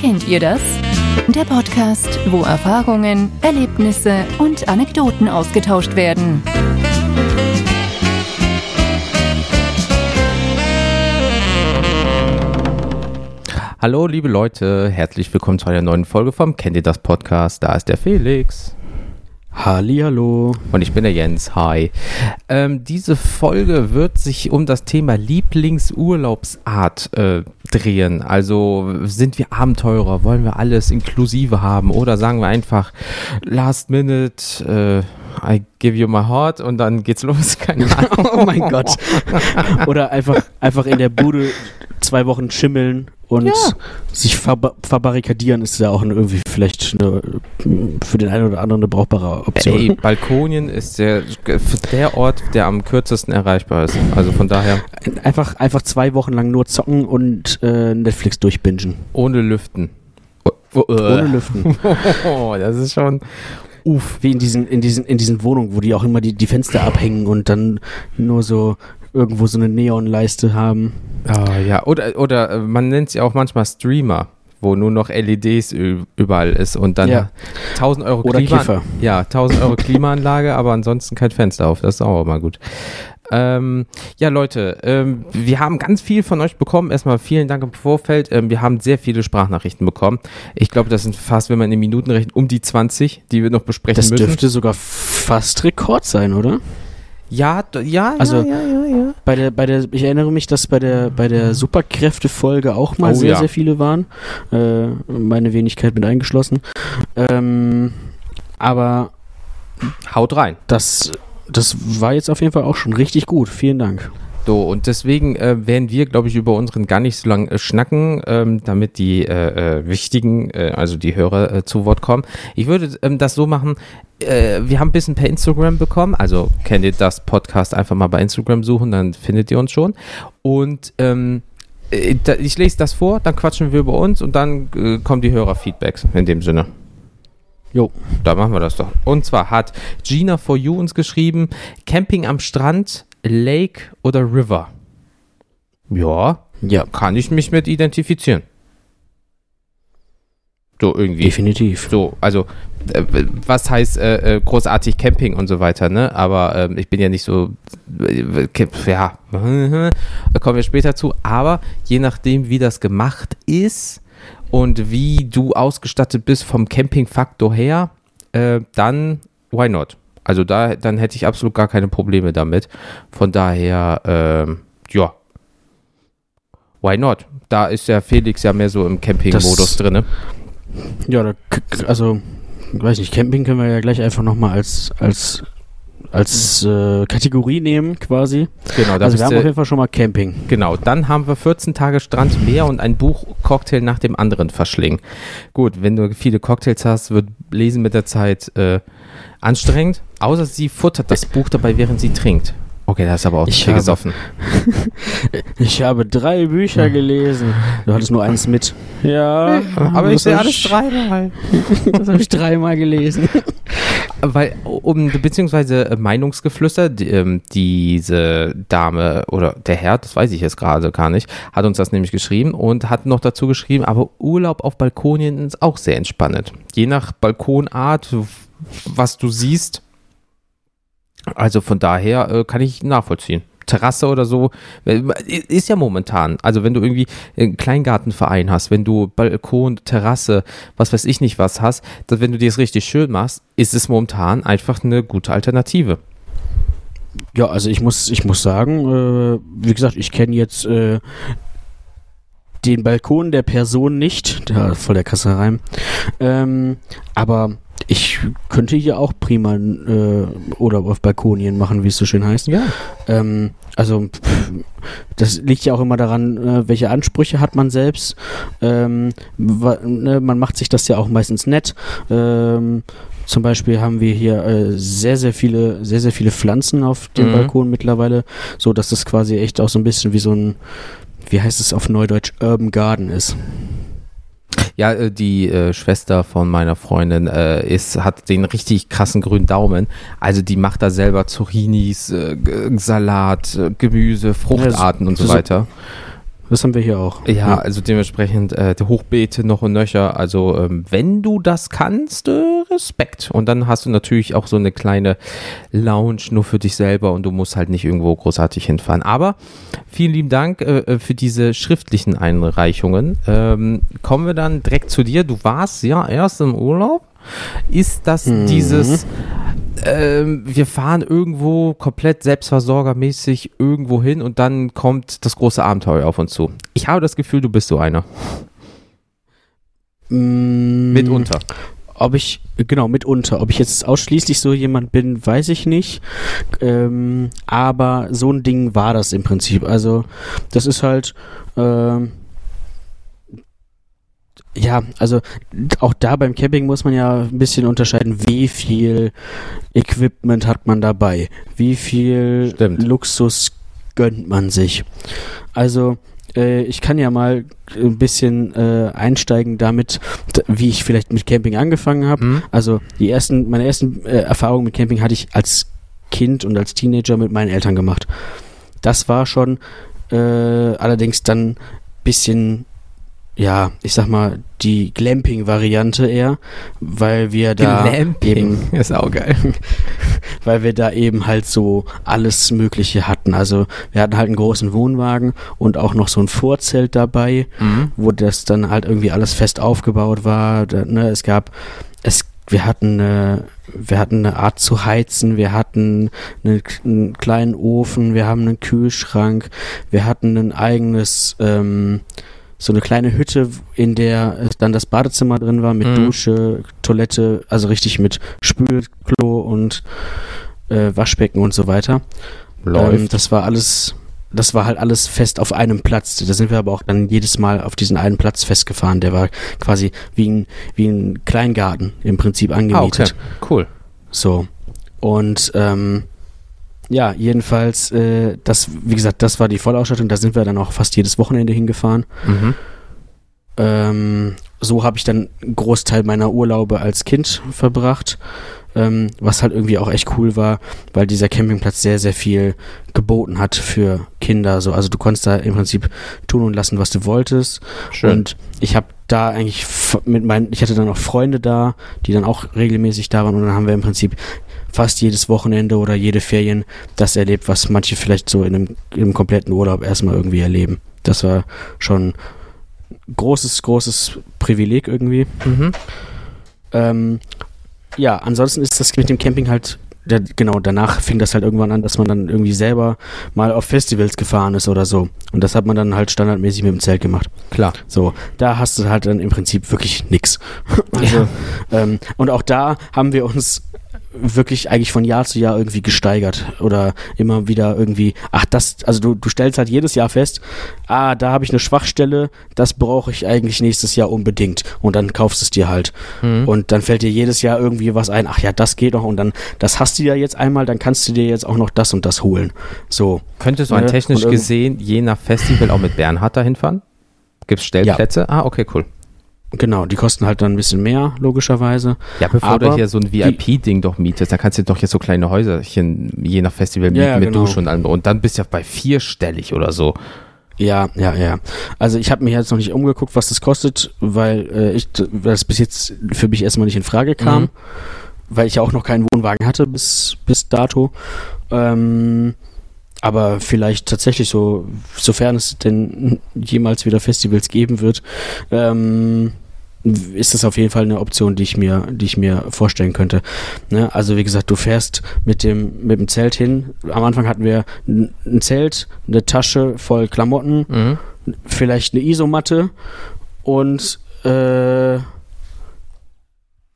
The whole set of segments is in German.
Kennt ihr das? Der Podcast, wo Erfahrungen, Erlebnisse und Anekdoten ausgetauscht werden. Hallo, liebe Leute, herzlich willkommen zu einer neuen Folge vom Kennt ihr das Podcast? Da ist der Felix. Hallihallo. Und ich bin der Jens. Hi. Ähm, diese Folge wird sich um das Thema Lieblingsurlaubsart äh, drehen. Also sind wir Abenteurer? Wollen wir alles inklusive haben? Oder sagen wir einfach Last Minute, äh, I give you my heart und dann geht's los? Keine Ahnung. oh mein Gott. Oder einfach, einfach in der Bude zwei Wochen schimmeln und ja. sich verba verbarrikadieren ist ja auch irgendwie vielleicht eine, für den einen oder anderen eine brauchbare Option. Ey, Balkonien ist der, der Ort, der am kürzesten erreichbar ist. Also von daher. Einfach, einfach zwei Wochen lang nur zocken und äh, Netflix durchbingen. Ohne Lüften. Oh, oh, Ohne Lüften. oh, das ist schon. Uff. Wie in diesen, in diesen, in diesen Wohnungen, wo die auch immer die, die Fenster abhängen und dann nur so irgendwo so eine Neonleiste haben. Ah, ja, oder, oder äh, man nennt sie auch manchmal Streamer, wo nur noch LEDs überall ist und dann ja. 1000 Euro oder Klima Kiffer. Ja, 1000 Euro Klimaanlage, aber ansonsten kein Fenster auf. Das ist auch mal gut. Ähm, ja, Leute, ähm, wir haben ganz viel von euch bekommen. Erstmal vielen Dank im Vorfeld. Ähm, wir haben sehr viele Sprachnachrichten bekommen. Ich glaube, das sind fast, wenn man in Minuten rechnet, um die 20, die wir noch besprechen das müssen. Das dürfte sogar fast Rekord sein, oder? Ja, ja, also, ja, ja, Bei der, bei der, ich erinnere mich, dass bei der, bei der Superkräfte-Folge auch mal oh, sehr, ja. sehr viele waren. Äh, meine Wenigkeit mit eingeschlossen. Ähm, aber haut rein. Das, das war jetzt auf jeden Fall auch schon richtig gut. Vielen Dank. So, und deswegen äh, werden wir, glaube ich, über unseren gar nicht so lange äh, schnacken, ähm, damit die äh, äh, wichtigen, äh, also die Hörer äh, zu Wort kommen. Ich würde ähm, das so machen, wir haben ein bisschen per Instagram bekommen, also kennt ihr das Podcast einfach mal bei Instagram suchen, dann findet ihr uns schon. Und ähm, äh, ich lese das vor, dann quatschen wir über uns und dann kommen die Hörerfeedbacks in dem Sinne. Jo, da machen wir das doch. Und zwar hat Gina for You uns geschrieben, Camping am Strand Lake oder River? Ja, ja, kann ich mich mit identifizieren. So irgendwie. Definitiv. So, also äh, was heißt äh, äh, großartig Camping und so weiter, ne? Aber ähm, ich bin ja nicht so, äh, ja, kommen wir später zu. Aber je nachdem, wie das gemacht ist und wie du ausgestattet bist vom Campingfaktor her, äh, dann why not? Also da, dann hätte ich absolut gar keine Probleme damit. Von daher, ähm, ja. Why not? Da ist ja Felix ja mehr so im Camping-Modus drin. Ne? Ja, da, also, weiß nicht, Camping können wir ja gleich einfach nochmal als, als, als äh, Kategorie nehmen, quasi. Genau, da also wir haben auf jeden Fall schon mal Camping. Genau, dann haben wir 14 Tage Strand, Meer und ein Buch Cocktail nach dem anderen verschlingen. Gut, wenn du viele Cocktails hast, wird Lesen mit der Zeit äh, anstrengend, außer sie futtert das Buch dabei, während sie trinkt. Okay, das ist aber auch ich viel gesoffen. ich habe drei Bücher gelesen. Du hattest nur eins mit. Ja, aber ich sehe alles dreimal. das habe ich dreimal gelesen. Weil, um, beziehungsweise äh, Meinungsgeflüster, die, ähm, diese Dame oder der Herr, das weiß ich jetzt gerade gar nicht, hat uns das nämlich geschrieben und hat noch dazu geschrieben, aber Urlaub auf Balkonien ist auch sehr entspannend. Je nach Balkonart, was du siehst. Also von daher äh, kann ich nachvollziehen. Terrasse oder so, äh, ist ja momentan. Also wenn du irgendwie einen Kleingartenverein hast, wenn du Balkon, Terrasse, was weiß ich nicht was hast, dass wenn du dir das richtig schön machst, ist es momentan einfach eine gute Alternative. Ja, also ich muss, ich muss sagen, äh, wie gesagt, ich kenne jetzt äh, den Balkon der Person nicht, da voll der Kasse rein. Ähm, aber ich könnte hier auch prima äh, oder auf Balkonien machen, wie es so schön heißt. Ja. Ähm, also pff, das liegt ja auch immer daran, äh, welche Ansprüche hat man selbst. Ähm, ne, man macht sich das ja auch meistens nett. Ähm, zum Beispiel haben wir hier äh, sehr, sehr viele, sehr, sehr viele Pflanzen auf dem mhm. Balkon mittlerweile, so dass das quasi echt auch so ein bisschen wie so ein, wie heißt es auf Neudeutsch, Urban Garden ist. Ja, äh, die äh, Schwester von meiner Freundin äh, ist, hat den richtig krassen grünen Daumen. Also die macht da selber Zucchinis, äh, Salat, äh, Gemüse, Fruchtarten ja, so, und so, so weiter. Das haben wir hier auch. Ja, also dementsprechend äh, die Hochbeete noch und nöcher. Also ähm, wenn du das kannst, äh, Respekt. Und dann hast du natürlich auch so eine kleine Lounge nur für dich selber und du musst halt nicht irgendwo großartig hinfahren. Aber vielen lieben Dank äh, äh für diese schriftlichen Einreichungen. Ähm, kommen wir dann direkt zu dir. Du warst ja erst im Urlaub. Ist das mhm. dieses ähm, wir fahren irgendwo komplett selbstversorgermäßig irgendwo hin und dann kommt das große Abenteuer auf uns zu. Ich habe das Gefühl, du bist so einer. Mm, mitunter. Ob ich, genau, mitunter. Ob ich jetzt ausschließlich so jemand bin, weiß ich nicht. Ähm, aber so ein Ding war das im Prinzip. Also, das ist halt, ähm, ja, also auch da beim Camping muss man ja ein bisschen unterscheiden, wie viel Equipment hat man dabei, wie viel Stimmt. Luxus gönnt man sich. Also äh, ich kann ja mal ein bisschen äh, einsteigen damit, wie ich vielleicht mit Camping angefangen habe. Mhm. Also die ersten, meine ersten äh, Erfahrungen mit Camping hatte ich als Kind und als Teenager mit meinen Eltern gemacht. Das war schon äh, allerdings dann bisschen ja, ich sag mal, die Glamping-Variante eher, weil wir da Glamping eben, ist auch geil. weil wir da eben halt so alles Mögliche hatten. Also wir hatten halt einen großen Wohnwagen und auch noch so ein Vorzelt dabei, mhm. wo das dann halt irgendwie alles fest aufgebaut war. Da, ne, es gab, es, wir hatten eine, wir hatten eine Art zu heizen, wir hatten einen, einen kleinen Ofen, wir haben einen Kühlschrank, wir hatten ein eigenes ähm, so eine kleine Hütte, in der dann das Badezimmer drin war mit mhm. Dusche, Toilette, also richtig mit Spülklo und äh, Waschbecken und so weiter. Ähm, das war alles, das war halt alles fest auf einem Platz. Da sind wir aber auch dann jedes Mal auf diesen einen Platz festgefahren. Der war quasi wie ein, wie ein Kleingarten im Prinzip angemietet. Ah, okay. Cool. So. Und ähm, ja, jedenfalls, äh, das, wie gesagt, das war die Vollausstattung. Da sind wir dann auch fast jedes Wochenende hingefahren. Mhm. Ähm, so habe ich dann einen Großteil meiner Urlaube als Kind verbracht. Ähm, was halt irgendwie auch echt cool war, weil dieser Campingplatz sehr, sehr viel geboten hat für Kinder. So, also du konntest da im Prinzip tun und lassen, was du wolltest. Schön. Und ich habe da eigentlich mit meinen, ich hatte dann auch Freunde da, die dann auch regelmäßig da waren und dann haben wir im Prinzip fast jedes Wochenende oder jede Ferien das erlebt, was manche vielleicht so in einem, in einem kompletten Urlaub erstmal irgendwie erleben. Das war schon großes, großes Privileg irgendwie. Mhm. Ähm, ja, ansonsten ist das mit dem Camping halt genau, danach fing das halt irgendwann an, dass man dann irgendwie selber mal auf Festivals gefahren ist oder so. Und das hat man dann halt standardmäßig mit dem Zelt gemacht. Klar. So, da hast du halt dann im Prinzip wirklich nix. Also, ja. ähm, und auch da haben wir uns wirklich eigentlich von Jahr zu Jahr irgendwie gesteigert oder immer wieder irgendwie, ach das, also du, du stellst halt jedes Jahr fest, ah, da habe ich eine Schwachstelle, das brauche ich eigentlich nächstes Jahr unbedingt und dann kaufst es dir halt mhm. und dann fällt dir jedes Jahr irgendwie was ein, ach ja, das geht noch und dann, das hast du ja jetzt einmal, dann kannst du dir jetzt auch noch das und das holen. So. Könntest du ne? technisch gesehen je nach Festival auch mit Bernhard dahin fahren? Gibt es Stellplätze? Ja. Ah, okay, cool. Genau, die kosten halt dann ein bisschen mehr, logischerweise. Ja, bevor Aber du hier so ein VIP-Ding doch mietest, da kannst du doch jetzt so kleine Häuserchen je nach Festival mieten ja, mit genau. Dusche und allem. Und dann bist du ja bei vierstellig oder so. Ja, ja, ja. Also ich habe mir jetzt noch nicht umgeguckt, was das kostet, weil äh, ich das bis jetzt für mich erstmal nicht in Frage kam, mhm. weil ich ja auch noch keinen Wohnwagen hatte bis, bis dato. Ähm, aber vielleicht tatsächlich so, sofern es denn jemals wieder Festivals geben wird, ähm, ist das auf jeden Fall eine Option, die ich mir, die ich mir vorstellen könnte. Ne? Also wie gesagt, du fährst mit dem, mit dem Zelt hin. Am Anfang hatten wir ein Zelt, eine Tasche voll Klamotten, mhm. vielleicht eine Isomatte und äh,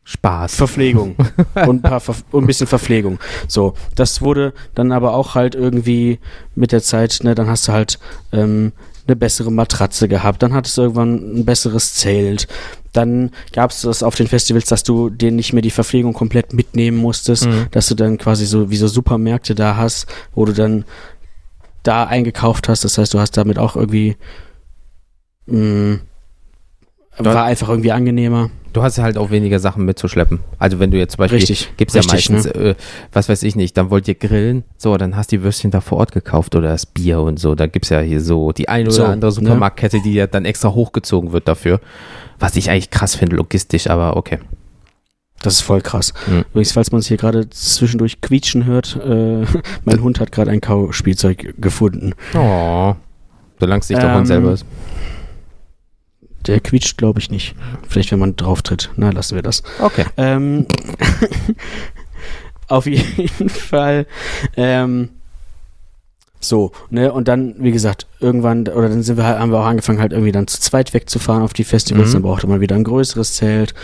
Spaß. Verpflegung und, ein Ver und ein bisschen Verpflegung. So, das wurde dann aber auch halt irgendwie mit der Zeit, ne, dann hast du halt ähm, eine bessere Matratze gehabt, dann hattest du irgendwann ein besseres Zelt. Dann gab es das auf den Festivals, dass du denen nicht mehr die Verpflegung komplett mitnehmen musstest, mhm. dass du dann quasi so wie so Supermärkte da hast, wo du dann da eingekauft hast. Das heißt, du hast damit auch irgendwie mh, mm, war einfach irgendwie angenehmer. Du hast halt auch weniger Sachen mitzuschleppen. Also wenn du jetzt zum Beispiel, Richtig, gibt's ja richtig, meistens, äh, was weiß ich nicht, dann wollt ihr grillen, so, dann hast du die Würstchen da vor Ort gekauft oder das Bier und so. Da gibt's ja hier so die eine oder So, andere ne? Supermarktkette, die ja dann extra hochgezogen wird dafür. Was ich eigentlich krass finde, logistisch, aber okay. Das ist voll krass. Mhm. Übrigens, falls man es hier gerade zwischendurch quietschen hört, äh, mein Hund hat gerade ein Kauspielzeug gefunden. Oh. Solange es nicht der Ähm, Hund selber ist. Der quietscht, glaube ich, nicht. Vielleicht, wenn man drauf tritt. Na, lassen wir das. Okay. Ähm, auf jeden Fall. Ähm, so, ne, und dann, wie gesagt, irgendwann, oder dann sind wir halt, haben wir auch angefangen, halt irgendwie dann zu zweit wegzufahren auf die Festivals, Mhm. dann brauchte man wieder ein größeres Zelt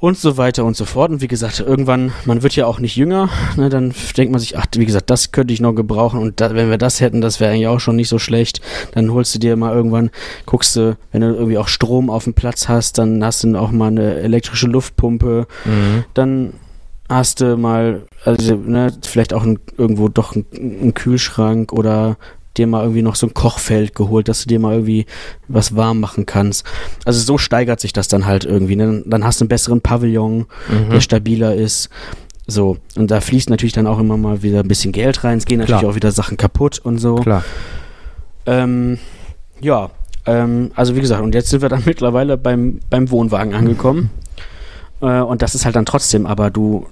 und so weiter und so fort. Und wie gesagt, irgendwann, man wird ja auch nicht jünger, ne, dann denkt man sich, ach, wie gesagt, das könnte ich noch gebrauchen und da, wenn wir das hätten, das wäre eigentlich auch schon nicht so schlecht. Dann holst du dir mal irgendwann, guckst du, wenn du irgendwie auch Strom auf dem Platz hast, dann hast du auch mal eine elektrische Luftpumpe, Mhm. dann hast du mal, also ne, vielleicht auch ein, irgendwo doch ein, ein Kühlschrank oder dir mal irgendwie noch so ein Kochfeld geholt, dass du dir mal irgendwie was warm machen kannst. Also so steigert sich das dann halt irgendwie. Ne? Dann hast du einen besseren Pavillon, Mhm. der stabiler ist. So, und da fließt natürlich dann auch immer mal wieder ein bisschen Geld rein. Es gehen natürlich Klar. auch wieder Sachen kaputt und so. Klar. Ähm, ja, ähm, also wie gesagt, und jetzt sind wir dann mittlerweile beim, beim Wohnwagen angekommen. Äh, und das ist halt dann trotzdem, aber du,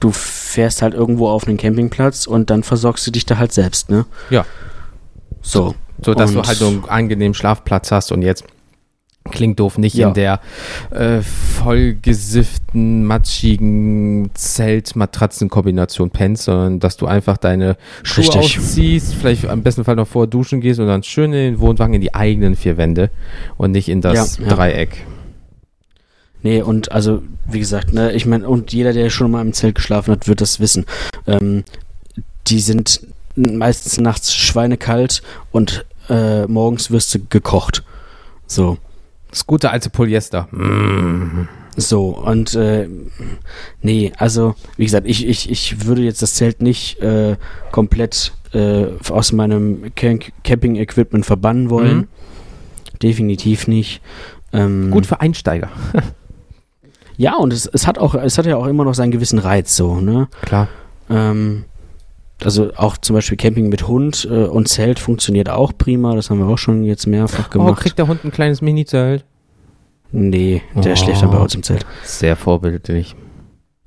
du fährst halt irgendwo auf einen Campingplatz und dann versorgst du dich da halt selbst, ne? Ja. So. So, dass du Und- halt so einen angenehmen Schlafplatz hast und jetzt klingt doof nicht Ja. in der äh, vollgesifften, matschigen Zelt-Matratzen-Kombination pennst, sondern dass du einfach deine Schuhe Richtig. ausziehst, vielleicht am besten Fall noch vorher duschen gehst und dann schön in den Wohnwagen in die eigenen vier Wände und nicht in das Ja, ja. Dreieck. Nee, und also, wie gesagt, ne, ich meine, und jeder, der schon mal im Zelt geschlafen hat, wird das wissen. Ähm, die sind meistens nachts schweinekalt und äh, morgens wirst du gekocht. So. Das gute alte Polyester. Mm. So, und äh, nee, also, wie gesagt, ich, ich, ich würde jetzt das Zelt nicht äh, komplett äh, aus meinem Camp Camping-Equipment verbannen wollen. Mhm. Definitiv nicht. Ähm, Gut für Einsteiger. Ja, und es, es hat auch, es hat ja auch immer noch seinen gewissen Reiz, so, ne? Klar. Ähm, also auch zum Beispiel Camping mit Hund äh, und Zelt funktioniert auch prima. Das haben wir auch schon jetzt mehrfach Oh, gemacht. kriegt der Hund ein kleines Mini-Zelt? nee, der Oh. schläft dann bei uns im Zelt. Sehr vorbildlich.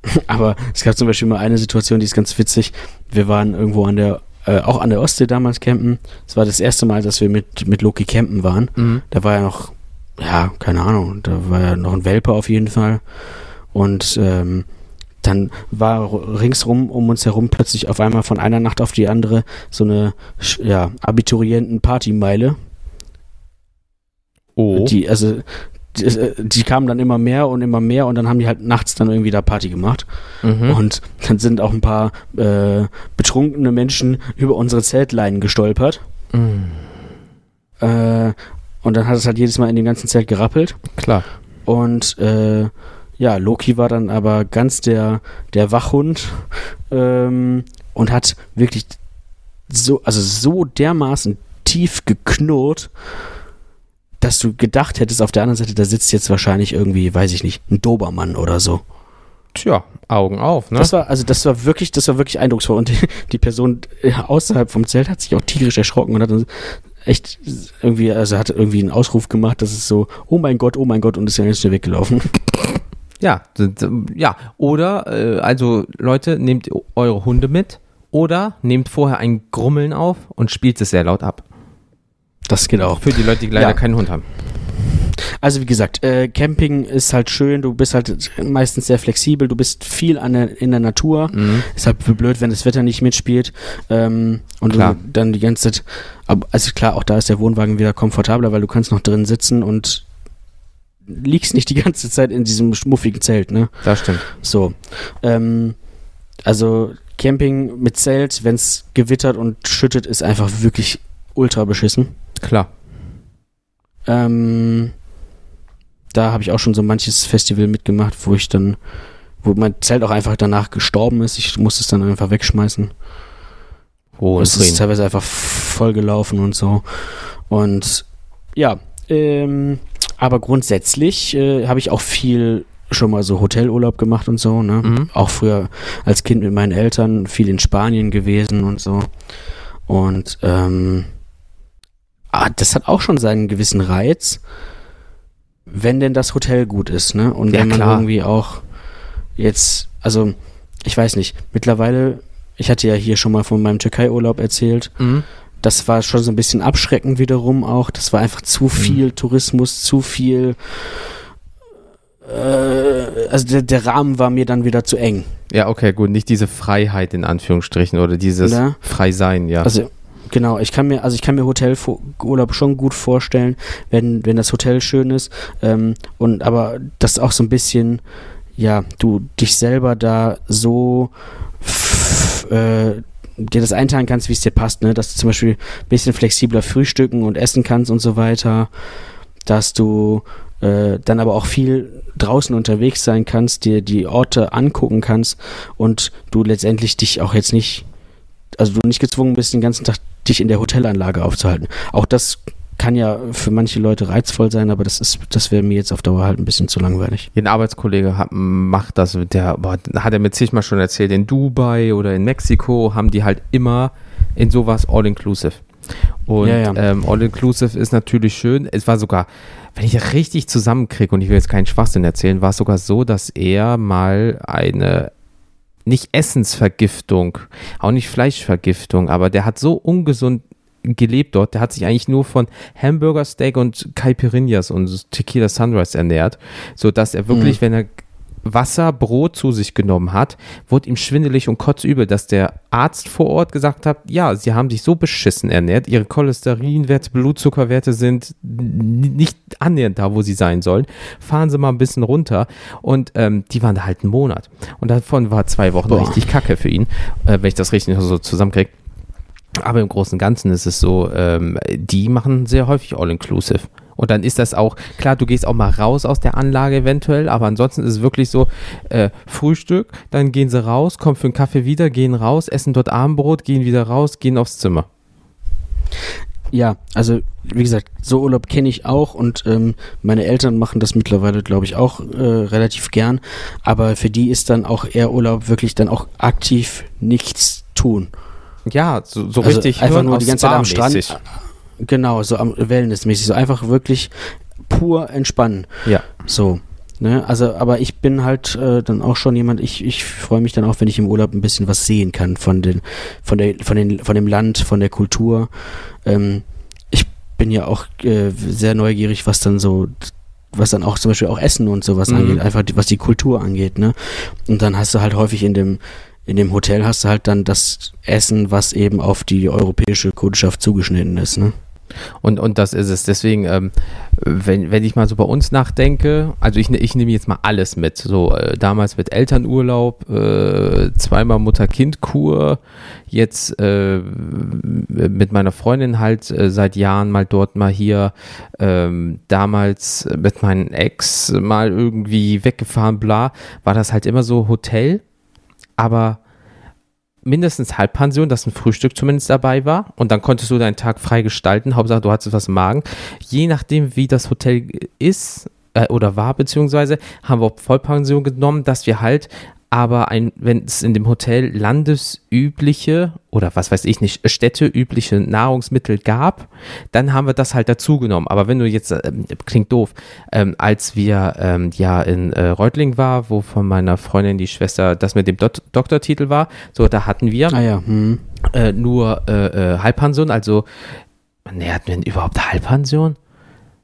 Aber es gab zum Beispiel mal eine Situation, die ist ganz witzig. Wir waren irgendwo an der, äh, auch an der Ostsee damals campen. Es war das erste Mal, dass wir mit, mit Loki campen waren. Mhm. Da war ja noch, ja, keine Ahnung, da war ja noch ein Welpe auf jeden Fall. Und ähm, dann war ringsrum um uns herum plötzlich auf einmal von einer Nacht auf die andere so eine ja, Abiturienten-Partymeile. Oh. Die, also, die, äh, die kamen dann immer mehr und immer mehr und dann haben die halt nachts dann irgendwie da Party gemacht. Mhm. Und dann sind auch ein paar äh, betrunkene Menschen über unsere Zeltleinen gestolpert. Mhm. Äh, und dann hat es halt jedes Mal in dem ganzen Zelt gerappelt. Klar. Und äh, ja, Loki war dann aber ganz der, der Wachhund ähm, und hat wirklich so, also so dermaßen tief geknurrt, dass du gedacht hättest, auf der anderen Seite, da sitzt jetzt wahrscheinlich irgendwie, weiß ich nicht, ein Dobermann oder so. Tja, Augen auf, ne? Das war, also das war wirklich, das war wirklich eindrucksvoll. Und die, die Person äh, außerhalb vom Zelt hat sich auch tierisch erschrocken und hat dann echt irgendwie, also hat irgendwie einen Ausruf gemacht, das ist so, oh mein Gott, oh mein Gott, und ist ja ganz schnell weggelaufen. Ja, ja. Oder, äh, also Leute, nehmt eure Hunde mit oder nehmt vorher ein Grummeln auf und spielt es sehr laut ab. Das geht auch. Für die Leute, die leider Ja. keinen Hund haben. Also wie gesagt, äh, Camping ist halt schön, du bist halt meistens sehr flexibel, du bist viel an der, in der Natur. Mhm. Ist halt blöd, wenn das Wetter nicht mitspielt. Ähm, und Klar. du dann die ganze Zeit. Aber, also klar, auch da ist der Wohnwagen wieder komfortabler, weil du kannst noch drin sitzen und liegst nicht die ganze Zeit in diesem schmuffigen Zelt, ne? Das stimmt. So. Ähm, also Camping mit Zelt, wenn es gewittert und schüttet, ist einfach wirklich ultra beschissen. Klar. Ähm, da habe ich auch schon so manches Festival mitgemacht, wo ich dann, wo mein Zelt auch einfach danach gestorben ist. Ich musste es dann einfach wegschmeißen. Oh, es ist teilweise einfach voll gelaufen und so. Und ja, ähm, aber grundsätzlich äh, habe ich auch viel schon mal so Hotelurlaub gemacht und so, ne? Mhm. Auch früher als Kind mit meinen Eltern viel in Spanien gewesen und so. Und ähm, ah, das hat auch schon seinen gewissen Reiz, wenn denn das Hotel gut ist, ne? Und Ja, wenn man klar. irgendwie auch jetzt, also ich weiß nicht, mittlerweile, ich hatte ja hier schon mal von meinem Türkei-Urlaub erzählt, Mhm. Das war schon so ein bisschen abschreckend wiederum auch. Das war einfach zu viel Tourismus, zu viel. Äh, also der, der Rahmen war mir dann wieder zu eng. Ja, okay, gut. Nicht diese Freiheit in Anführungsstrichen oder dieses Ne? Freisein, ja. Also genau, ich kann mir, also ich kann mir Hotelurlaub schon gut vorstellen, wenn, wenn das Hotel schön ist. Ähm, und aber das auch so ein bisschen, ja, du dich selber da so äh, dir das einteilen kannst, wie es dir passt, ne? Dass du zum Beispiel ein bisschen flexibler frühstücken und essen kannst und so weiter. Dass du äh, dann aber auch viel draußen unterwegs sein kannst, dir die Orte angucken kannst und du letztendlich dich auch jetzt nicht, also du nicht gezwungen bist, den ganzen Tag dich in der Hotelanlage aufzuhalten. Auch das kann ja für manche Leute reizvoll sein, aber das ist, das wäre mir jetzt auf Dauer halt ein bisschen zu langweilig. Ein Arbeitskollege hat, macht das, der hat er mir zigmal schon erzählt, in Dubai oder in Mexiko haben die halt immer in sowas All-Inclusive. Und Ja, ja. Ähm, All-Inclusive ist natürlich schön. Es war sogar, wenn ich das richtig zusammenkriege, und ich will jetzt keinen Schwachsinn erzählen, war es sogar so, dass er mal eine nicht Essensvergiftung, auch nicht Fleischvergiftung, aber der hat so ungesund gelebt dort. Der hat sich eigentlich nur von Hamburger Steak und Caipirinhas und Tequila Sunrise ernährt, so dass er wirklich, wenn er Wasser, Brot zu sich genommen hat, wurde ihm schwindelig und kotzübel, dass der Arzt vor Ort gesagt hat, ja, sie haben sich so beschissen ernährt, ihre Cholesterinwerte, Blutzuckerwerte sind nicht annähernd da, wo sie sein sollen. Fahren Sie mal ein bisschen runter. Und ähm, die waren da halt einen Monat. Und davon war zwei Wochen Boah. richtig kacke für ihn, äh, wenn ich das richtig so zusammenkriege. Aber im Großen und Ganzen ist es so, ähm, die machen sehr häufig All-Inclusive. Und dann ist das auch, klar, du gehst auch mal raus aus der Anlage eventuell, aber ansonsten ist es wirklich so, äh, Frühstück, dann gehen sie raus, kommen für einen Kaffee wieder, gehen raus, essen dort Abendbrot, gehen wieder raus, gehen aufs Zimmer. Ja, also wie gesagt, so Urlaub kenne ich auch und ähm, meine Eltern machen das mittlerweile, glaube ich, auch äh, relativ gern. Aber für die ist dann auch eher Urlaub wirklich dann auch aktiv nichts tun. Ja, so, so Also richtig einfach Hirn nur die ganze Zeit am. Strand. Genau, so am Wellnessmäßig, so einfach wirklich pur entspannen. Ja. So. Ne, also, aber ich bin halt äh, dann auch schon jemand, ich, ich freue mich dann auch, wenn ich im Urlaub ein bisschen was sehen kann von den, von der, von den, von dem Land, von der Kultur. Ähm, ich bin ja auch äh, sehr neugierig, was dann so, was dann auch zum Beispiel auch Essen und sowas Mhm. angeht, einfach die, was die Kultur angeht, ne? Und dann hast du halt häufig in dem, in dem Hotel hast du halt dann das Essen, was eben auf die europäische Kundschaft zugeschnitten ist, ne? Und, und das ist es. Deswegen, ähm, wenn, wenn ich mal so bei uns nachdenke, also ich, ne- ich nehme jetzt mal alles mit. So äh, damals mit Elternurlaub, äh, zweimal Mutter-Kind-Kur, jetzt äh, mit meiner Freundin halt äh, seit Jahren mal dort, mal hier, ähm, damals mit meinem Ex mal irgendwie weggefahren, bla, war das halt immer so Hotel, aber mindestens Halbpension, dass ein Frühstück zumindest dabei war und dann konntest du deinen Tag frei gestalten. Hauptsache, du hattest was im Magen. Je nachdem, wie das Hotel ist äh, oder war, beziehungsweise haben wir auch Vollpension genommen, dass wir halt aber ein, wenn es in dem Hotel landesübliche oder was weiß ich nicht, städteübliche Nahrungsmittel gab, dann haben wir das halt dazu genommen. Aber wenn du jetzt, ähm, klingt doof, ähm, als wir ähm, ja in äh, Reutling war, wo von meiner Freundin die Schwester das mit dem Dot Doktortitel war, so da hatten wir Ah ja, hm. äh, nur äh, äh, Halbpension, also ne, hatten wir denn überhaupt Halbpension?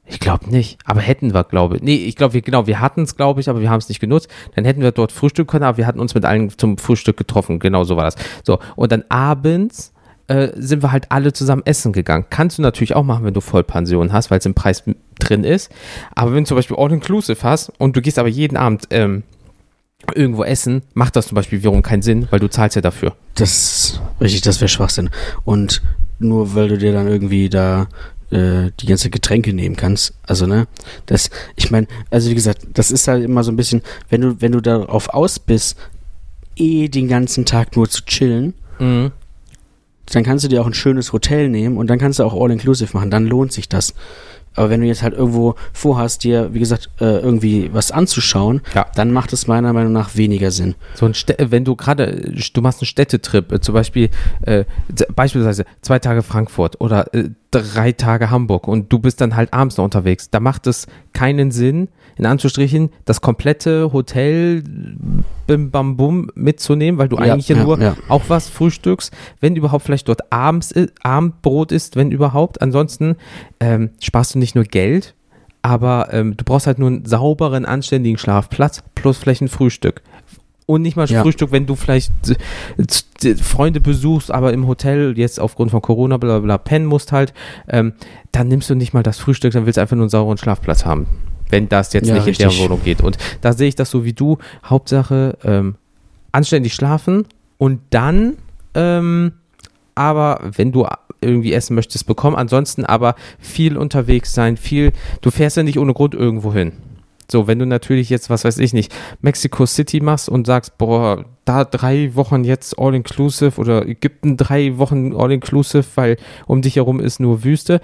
Ich glaube nicht, aber hätten wir, glaube ich. Nee, ich glaube, wir, genau, wir hatten es, glaube ich, aber wir haben es nicht genutzt. Dann hätten wir dort frühstücken können, aber wir hatten uns mit allen zum Frühstück getroffen. Genau so war das. So, und dann abends äh, sind wir halt alle zusammen essen gegangen. Kannst du natürlich auch machen, wenn du Vollpension hast, weil es im Preis drin ist. Aber wenn du zum Beispiel All-Inclusive hast und du gehst aber jeden Abend ähm, irgendwo essen, macht das zum Beispiel wiederum keinen Sinn, weil du zahlst ja dafür. Das, richtig, das wäre Schwachsinn. Und nur weil du dir dann irgendwie da äh, die ganze Getränke nehmen kannst, also ne, das, ich meine, also wie gesagt, das ist halt immer so ein bisschen, wenn du, wenn du darauf aus bist, eh den ganzen Tag nur zu chillen, Mhm. dann kannst du dir auch ein schönes Hotel nehmen und dann kannst du auch All-Inclusive machen, dann lohnt sich das. Aber wenn du jetzt halt irgendwo vorhast, dir, wie gesagt, äh, irgendwie was anzuschauen, Ja. dann macht es meiner Meinung nach weniger Sinn. So ein Stä wenn du gerade, du machst einen Städtetrip, äh, zum Beispiel, äh, beispielsweise zwei Tage Frankfurt oder äh, drei Tage Hamburg und du bist dann halt abends noch unterwegs, da macht es keinen Sinn, in Anführungsstrichen, das komplette Hotel bim bam bum mitzunehmen, weil du Ja, eigentlich ja, ja, nur ja. auch was frühstückst, wenn überhaupt vielleicht dort abends Abendbrot ist, wenn überhaupt. Ansonsten ähm, sparst du nicht nur Geld, aber ähm, du brauchst halt nur einen sauberen, anständigen Schlafplatz plus vielleicht ein Frühstück. Und nicht mal Ja. Frühstück, wenn du vielleicht äh, Freunde besuchst, aber im Hotel jetzt aufgrund von Corona bla bla, bla pennen musst halt, ähm, dann nimmst du nicht mal das Frühstück, dann willst du einfach nur einen sauberen Schlafplatz haben. Wenn das jetzt Ja, nicht in richtig. der Wohnung geht. Und da sehe ich das so wie du. Hauptsache ähm, anständig schlafen und dann ähm, aber wenn du irgendwie essen möchtest, bekommen. Ansonsten aber viel unterwegs sein, viel, du fährst ja nicht ohne Grund irgendwo hin. So, wenn du natürlich jetzt, was weiß ich nicht, Mexico City machst und sagst, boah, da drei Wochen jetzt All-Inclusive oder Ägypten drei Wochen All-Inclusive, weil um dich herum ist nur Wüste,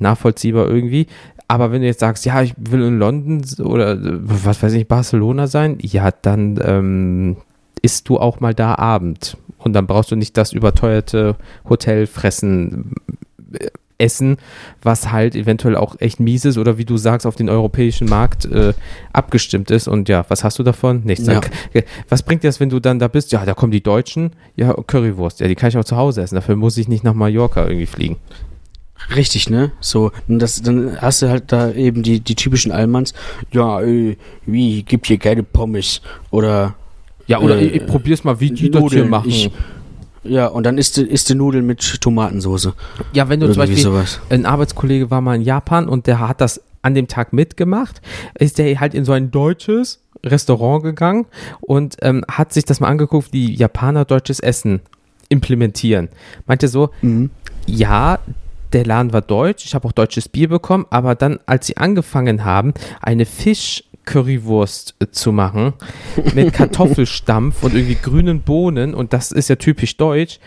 nachvollziehbar irgendwie. Aber wenn du jetzt sagst, ja, ich will in London oder äh, was weiß ich, Barcelona sein, ja, dann ähm, isst du auch mal da Abend. Und dann brauchst du nicht das überteuerte Hotelfressen äh, essen, was halt eventuell auch echt mies ist oder wie du sagst, auf den europäischen Markt äh, abgestimmt ist. Und ja, was hast du davon? Nichts. Ja. Dann- Was bringt dir das, wenn du dann da bist? Ja, da kommen die Deutschen. Ja, Currywurst. Ja, die kann ich auch zu Hause essen. Dafür muss ich nicht nach Mallorca irgendwie fliegen. Richtig, ne? So, und das, dann hast du halt da eben die, die typischen Allmanns, ja, äh, wie, gibt hier keine Pommes oder Ja, oder Äh, ich, ich probier's mal, wie die das hier Nudeln. machen. Ich, ja, und dann isst du, isst du Nudeln mit Tomatensoße. ja, wenn du zum Irgendwie Beispiel sowas. ein Arbeitskollege war mal in Japan und der hat das an dem Tag mitgemacht, ist der halt in so ein deutsches Restaurant gegangen und ähm, hat sich das mal angeguckt, wie Japaner deutsches Essen implementieren. Meinte so, Mhm. ja, der Laden war deutsch, ich habe auch deutsches Bier bekommen, aber dann, als sie angefangen haben, eine Fisch-Currywurst äh, zu machen mit Kartoffelstampf und irgendwie grünen Bohnen und das ist ja typisch deutsch,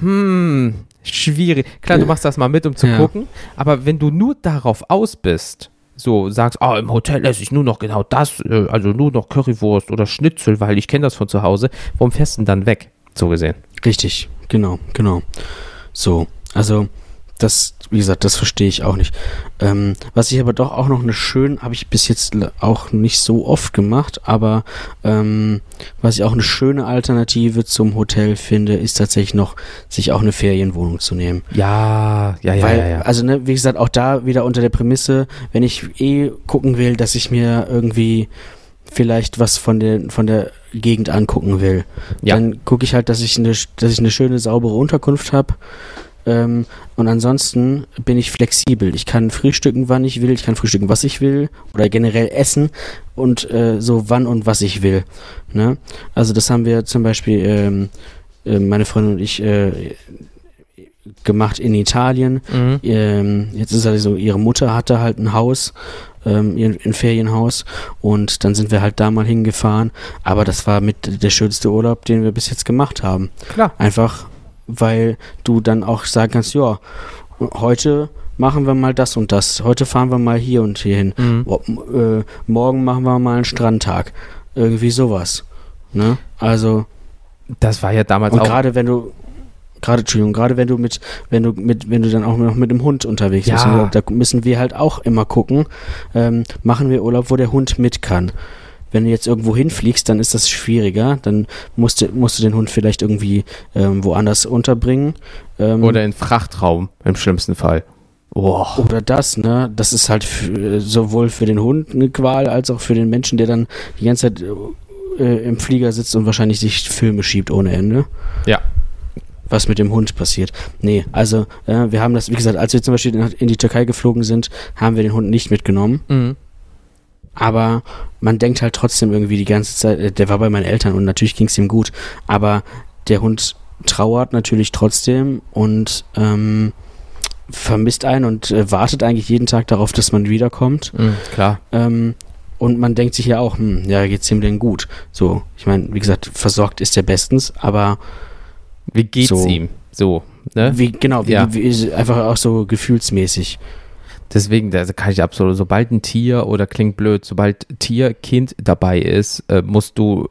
hm, schwierig. Klar, du machst das mal mit, um zu Ja. gucken, aber wenn du nur darauf aus bist, so sagst, ah, im Hotel esse ich nur noch genau das, äh, also nur noch Currywurst oder Schnitzel, weil ich kenne das von zu Hause, warum fährst du denn dann weg, so gesehen? Richtig, genau, genau. So, also das, wie gesagt, das verstehe ich auch nicht. Ähm, was ich aber doch auch noch eine schön, habe ich bis jetzt auch nicht so oft gemacht, aber ähm, was ich auch eine schöne Alternative zum Hotel finde, ist tatsächlich noch, sich auch eine Ferienwohnung zu nehmen. Ja, ja, ja, Weil, ja, ja. also ne, wie gesagt, auch da wieder unter der Prämisse, wenn ich eh gucken will, dass ich mir irgendwie vielleicht was von der von der Gegend angucken will, Ja. dann gucke ich halt, dass ich eine dass ich eine schöne saubere Unterkunft habe. Ähm, und ansonsten bin ich flexibel. Ich kann frühstücken, wann ich will. Ich kann frühstücken, was ich will. Oder generell essen und äh, so wann und was ich will. Ne? Also das haben wir zum Beispiel, ähm, äh, meine Freundin und ich, äh, gemacht in Italien. Mhm. Ähm, jetzt ist halt so, ihre Mutter hatte halt ein Haus, ähm, ein Ferienhaus und dann sind wir halt da mal hingefahren. Aber das war mit der schönste Urlaub, den wir bis jetzt gemacht haben. Klar. Einfach, weil du dann auch sagen kannst, ja, heute machen wir mal das und das. Heute fahren wir mal hier und hier hin. Mhm. Äh, morgen machen wir mal einen Strandtag. Irgendwie sowas. Ne? Also, Das war ja damals und auch. gerade wenn du gerade Entschuldigung, gerade wenn du mit wenn du mit wenn du dann auch noch mit dem Hund unterwegs bist, Ja. und da müssen wir halt auch immer gucken, ähm, machen wir Urlaub, wo der Hund mit kann. Wenn du jetzt irgendwo hinfliegst, dann ist das schwieriger. Dann musst du, musst du den Hund vielleicht irgendwie ähm, woanders unterbringen. Ähm, Oder in Frachtraum im schlimmsten Fall. Boah. oder das, ne? Das ist halt für, sowohl für den Hund eine Qual, als auch für den Menschen, der dann die ganze Zeit äh, im Flieger sitzt und wahrscheinlich sich Filme schiebt ohne Ende. Ja. was mit dem Hund passiert. Nee, also äh, wir haben das, wie gesagt, als wir zum Beispiel in- in die Türkei geflogen sind, haben wir den Hund nicht mitgenommen. Mhm. Aber man denkt halt trotzdem irgendwie die ganze Zeit, äh, der war bei meinen Eltern und natürlich ging es ihm gut. Aber der Hund trauert natürlich trotzdem und ähm, vermisst einen und äh, wartet eigentlich jeden Tag darauf, dass man wiederkommt. Mhm. Klar. Ähm, und man denkt sich ja auch, hm, ja, geht's ihm denn gut? So, ich meine, wie gesagt, versorgt ist er bestens, aber Wie geht's So. ihm? So, ne? wie, genau, wie, Ja. wie, wie, einfach auch so gefühlsmäßig. Deswegen, da kann ich absolut, sobald ein Tier oder klingt blöd, sobald Tier, Kind dabei ist, äh, musst du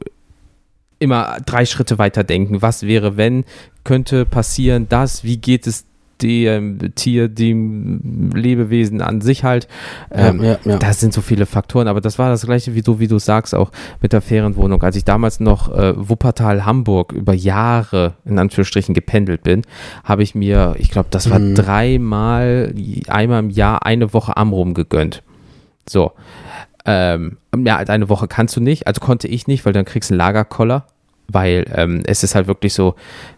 immer drei Schritte weiter denken. Was wäre, wenn, könnte passieren, das, wie geht es dem Tier, dem Lebewesen an sich halt. Ähm, ja, ja, ja. Das sind so viele Faktoren, aber das war das gleiche, wie du, wie du sagst, auch mit der Ferienwohnung. Als ich damals noch äh, Wuppertal, Hamburg über Jahre in Anführungsstrichen gependelt bin, habe ich mir, ich glaube, das war mhm. dreimal, einmal im Jahr eine Woche Amrum gegönnt. So. Ähm, ja, eine Woche kannst du nicht, also konnte ich nicht, weil dann kriegst du einen Lagerkoller weil ähm, es ist halt wirklich so,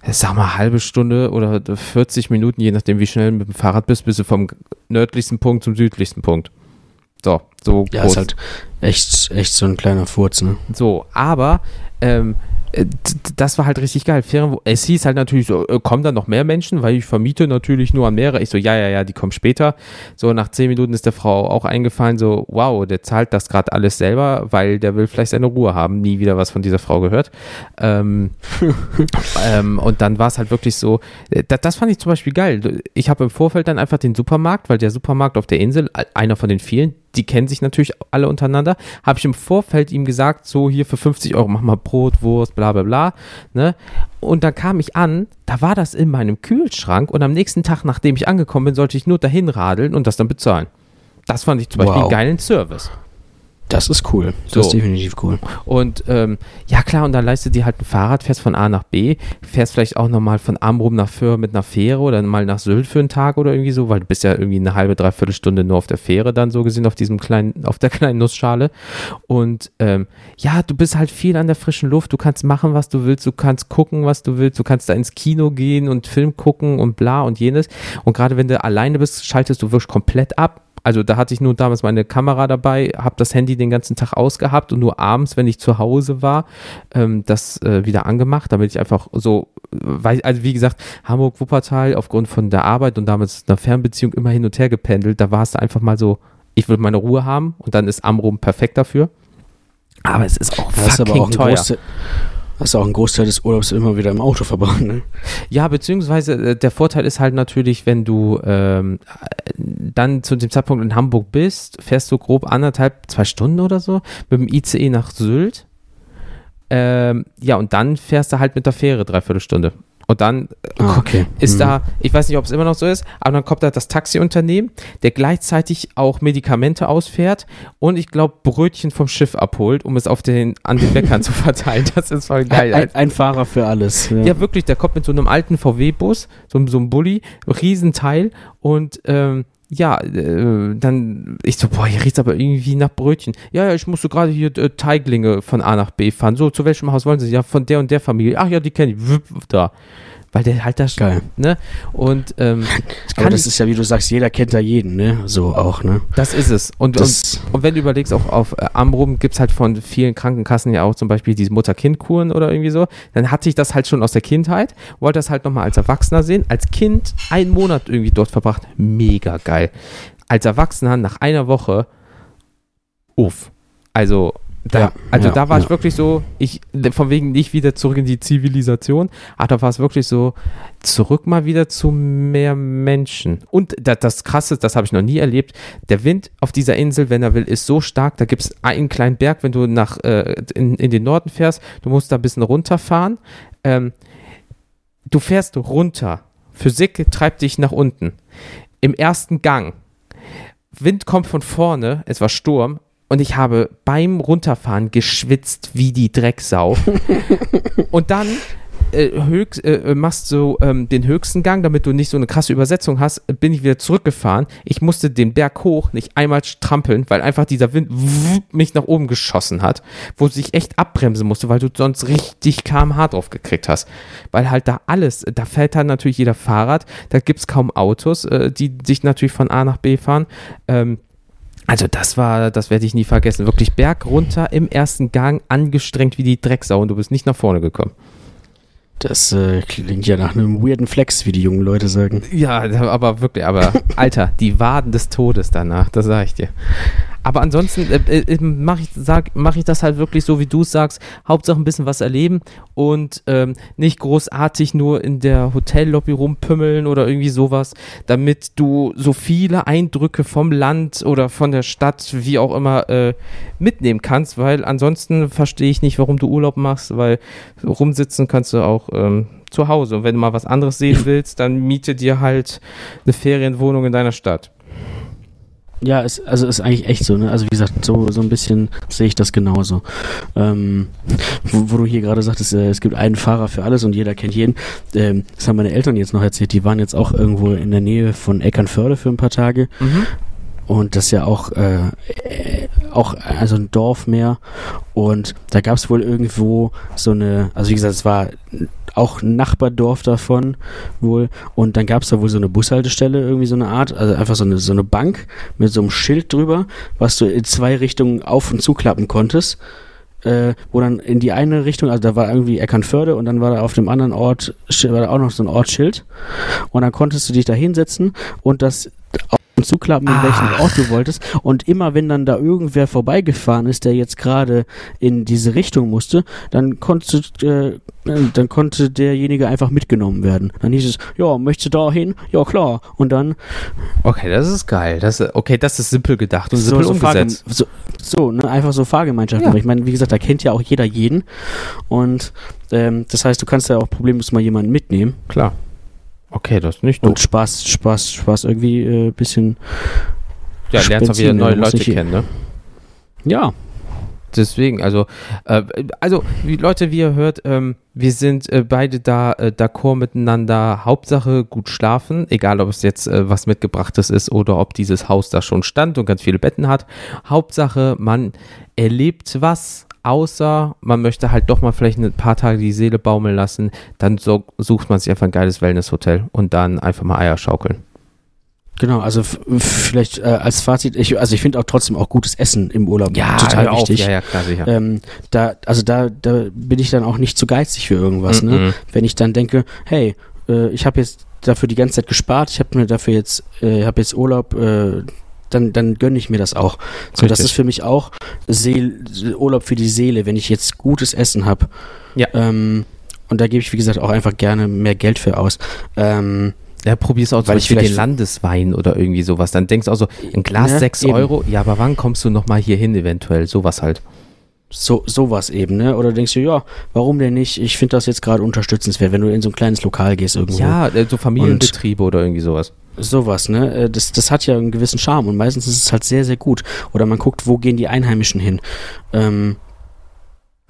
sag mal, halbe Stunde oder 40 Minuten, je nachdem, wie schnell du mit dem Fahrrad bist, bist du vom nördlichsten Punkt zum südlichsten Punkt. So, so ja, groß. ist halt echt, echt so ein kleiner Furz, ne? So, aber ähm, äh, das war halt richtig geil. Es hieß halt natürlich so, äh, kommen da noch mehr Menschen, weil ich vermiete natürlich nur an mehrere. Ich so, ja, ja, ja, die kommen später. So, nach zehn Minuten ist der Frau auch eingefallen, so, wow, der zahlt das gerade alles selber, weil der will vielleicht seine Ruhe haben. Nie wieder was von dieser Frau gehört. Ähm, ähm, und dann war es halt wirklich so, äh, das, das, fand ich zum Beispiel geil. Ich habe im Vorfeld dann einfach den Supermarkt, weil der Supermarkt auf der Insel, einer von den vielen, die kennen sich natürlich alle untereinander. Habe ich im Vorfeld ihm gesagt, so hier für 50 Euro mach mal Brot, Wurst, bla bla bla. Ne? Und dann kam ich an, da war das in meinem Kühlschrank und am nächsten Tag, nachdem ich angekommen bin, sollte ich nur dahin radeln und das dann bezahlen. Das fand ich zum Beispiel wow. einen geilen Service. Das ist cool. Das so. ist definitiv cool. Und ähm, ja klar, und dann leistet dir halt ein Fahrrad, fährst von A nach B, fährst vielleicht auch nochmal von Amrum nach Föhr mit einer Fähre oder mal nach Sylt für einen Tag oder irgendwie so, weil du bist ja irgendwie eine halbe, dreiviertel Stunde nur auf der Fähre dann so gesehen, auf diesem kleinen, auf der kleinen Nussschale. Und ähm, ja, du bist halt viel an der frischen Luft, du kannst machen, was du willst, du kannst gucken, was du willst, du kannst da ins Kino gehen und Film gucken und bla und jenes. Und gerade wenn du alleine bist, schaltest du wirklich komplett ab also da hatte ich nur damals meine Kamera dabei, habe das Handy den ganzen Tag ausgehabt und nur abends, wenn ich zu Hause war, ähm, das äh, wieder angemacht, damit ich einfach so, weil, also wie gesagt, Hamburg-Wuppertal aufgrund von der Arbeit und damals einer Fernbeziehung immer hin und her gependelt, da war es einfach mal so, ich will meine Ruhe haben und dann ist Amrum perfekt dafür. Aber es ist auch das fucking ist aber auch teuer. Große, Hast du auch einen Großteil des Urlaubs immer wieder im Auto verbracht, ne? Ja, beziehungsweise äh, der Vorteil ist halt natürlich, wenn du ähm, dann zu dem Zeitpunkt in Hamburg bist, fährst du grob anderthalb, zwei Stunden oder so mit dem ICE nach Sylt. Ähm, ja, und dann fährst du halt mit der Fähre dreiviertel Stunde. Und dann ah, okay. ist mhm. da, ich weiß nicht, ob es immer noch so ist, aber dann kommt da das Taxiunternehmen, der gleichzeitig auch Medikamente ausfährt und ich glaube Brötchen vom Schiff abholt, um es auf den, an den Bäckern zu verteilen. Das ist voll geil. Ein, ein Fahrer für alles. Ja. ja. wirklich, der kommt mit so einem alten VW-Bus, so, so einem Bulli, Riesenteil und ähm, ja, äh, dann, ich so, boah, hier riecht aber irgendwie nach Brötchen. Ja, ja, ich musste gerade hier äh, Teiglinge von A nach B fahren. So, zu welchem Haus wollen Sie? Ja, von der und der Familie. Ach ja, die kenne ich. Da weil der halt das Geil. ne? Und ähm, aber das ist ja wie du sagst jeder kennt da jeden ne? So auch ne? Das ist es. Und und, und, wenn du überlegst auch auf äh, Amrum gibt es halt von vielen Krankenkassen ja auch zum Beispiel diese Mutter-Kind-Kuren oder irgendwie so. Dann hatte ich das halt schon aus der Kindheit wollte das halt nochmal als Erwachsener sehen. Als Kind einen Monat irgendwie dort verbracht. Mega geil. Als Erwachsener nach einer Woche uff. Also da, ja, also ja, da war ja. ich wirklich so, ich, von wegen nicht wieder zurück in die Zivilisation, aber da war es wirklich so, zurück mal wieder zu mehr Menschen. Und das, das Krasse, das habe ich noch nie erlebt, der Wind auf dieser Insel, wenn er will, ist so stark, da gibt es einen kleinen Berg, wenn du nach, äh, in, in den Norden fährst, du musst da ein bisschen runterfahren. Ähm, du fährst runter, Physik treibt dich nach unten. Im ersten Gang, Wind kommt von vorne, es war Sturm und ich habe beim Runterfahren geschwitzt wie die Drecksau. und dann äh, höchst, äh, machst du ähm, den höchsten Gang, damit du nicht so eine krasse Übersetzung hast, bin ich wieder zurückgefahren. Ich musste den Berg hoch nicht einmal strampeln, weil einfach dieser Wind mich nach oben geschossen hat, wo ich echt abbremsen musste, weil du sonst richtig kmh drauf gekriegt hast. Weil halt da alles, da fällt dann natürlich jeder Fahrrad, da gibt es kaum Autos, äh, die sich natürlich von A nach B fahren. Ähm, also das war, das werde ich nie vergessen. Wirklich Berg runter im ersten Gang, angestrengt wie die Drecksau und du bist nicht nach vorne gekommen. Das äh, klingt ja nach einem weirden Flex, wie die jungen Leute sagen. Ja, aber wirklich, aber Alter, die Waden des Todes danach, das sag ich dir. Aber ansonsten äh, äh, mache ich, mach ich das halt wirklich so, wie du es sagst. Hauptsache ein bisschen was erleben und ähm, nicht großartig nur in der Hotellobby rumpümmeln oder irgendwie sowas, damit du so viele Eindrücke vom Land oder von der Stadt, wie auch immer, äh, mitnehmen kannst, weil ansonsten verstehe ich nicht, warum du Urlaub machst, weil rumsitzen kannst du auch ähm, zu Hause. Und wenn du mal was anderes sehen willst, dann miete dir halt eine Ferienwohnung in deiner Stadt. Ja, es, also ist eigentlich echt so, ne? Also wie gesagt, so, so ein bisschen sehe ich das genauso. Ähm, wo, wo, du hier gerade sagtest, äh, es gibt einen Fahrer für alles und jeder kennt jeden. Ähm, das haben meine Eltern jetzt noch erzählt, die waren jetzt auch irgendwo in der Nähe von Eckernförde für ein paar Tage. Mhm. Und das ist ja auch, äh, äh, auch also ein Dorf mehr. Und da gab es wohl irgendwo so eine, also wie gesagt, es war auch ein Nachbardorf davon wohl. Und dann gab es da wohl so eine Bushaltestelle, irgendwie so eine Art, also einfach so eine, so eine Bank mit so einem Schild drüber, was du in zwei Richtungen auf und zuklappen konntest. Äh, wo dann in die eine Richtung, also da war irgendwie Eckernförde und dann war da auf dem anderen Ort, war da auch noch so ein Ortsschild. Und dann konntest du dich da hinsetzen und das zuklappen, in ah. welchen Ort du wolltest. Und immer wenn dann da irgendwer vorbeigefahren ist, der jetzt gerade in diese Richtung musste, dann konnte, äh, dann konnte derjenige einfach mitgenommen werden. Dann hieß es, ja, möchtest du da hin? Ja, klar. Und dann. Okay, das ist geil. Das, okay, das ist simpel gedacht und so, simpel so umgesetzt. so, so ne, einfach so Fahrgemeinschaften. Ja. Ich meine, wie gesagt, da kennt ja auch jeder jeden. Und ähm, das heißt, du kannst ja auch problemlos mal jemanden mitnehmen. Klar. Okay, das ist nicht doof. Und Spaß, Spaß, Spaß irgendwie ein äh, bisschen. Ja, lernst auch wieder neue Leute kennen, ne? Ja. Deswegen, also, äh, also, wie Leute, wie ihr hört, ähm, wir sind äh, beide da äh, d'accord miteinander. Hauptsache gut schlafen, egal ob es jetzt äh, was mitgebrachtes ist oder ob dieses Haus da schon stand und ganz viele Betten hat. Hauptsache, man erlebt was außer man möchte halt doch mal vielleicht ein paar Tage die Seele baumeln lassen, dann so, sucht man sich einfach ein geiles Wellnesshotel und dann einfach mal Eier schaukeln. Genau, also vielleicht äh, als Fazit, ich, also ich finde auch trotzdem auch gutes Essen im Urlaub ja, total wichtig. Ja, ja, klar, sicher. Ähm, da, also da, da bin ich dann auch nicht zu geizig für irgendwas, mm -mm. ne? Wenn ich dann denke, hey, äh, ich habe jetzt dafür die ganze Zeit gespart, ich habe mir dafür jetzt, äh, habe jetzt Urlaub, äh, dann, dann gönne ich mir das auch. So, das ist für mich auch Seel Urlaub für die Seele, wenn ich jetzt gutes Essen habe. Ja. Ähm, und da gebe ich, wie gesagt, auch einfach gerne mehr Geld für aus. Ähm, ja, probierst auch zum Beispiel den Landeswein oder irgendwie sowas. Dann denkst du auch so, ein Glas ne, 6 Euro, ja, aber wann kommst du nochmal hier hin eventuell? Sowas halt. So, sowas eben, ne? Oder denkst du, ja, warum denn nicht? Ich finde das jetzt gerade unterstützenswert, wenn du in so ein kleines Lokal gehst irgendwo. Ja, äh, so Familienbetriebe oder irgendwie sowas. Sowas, ne? Äh, das, das hat ja einen gewissen Charme und meistens ist es halt sehr, sehr gut. Oder man guckt, wo gehen die Einheimischen hin. Ähm,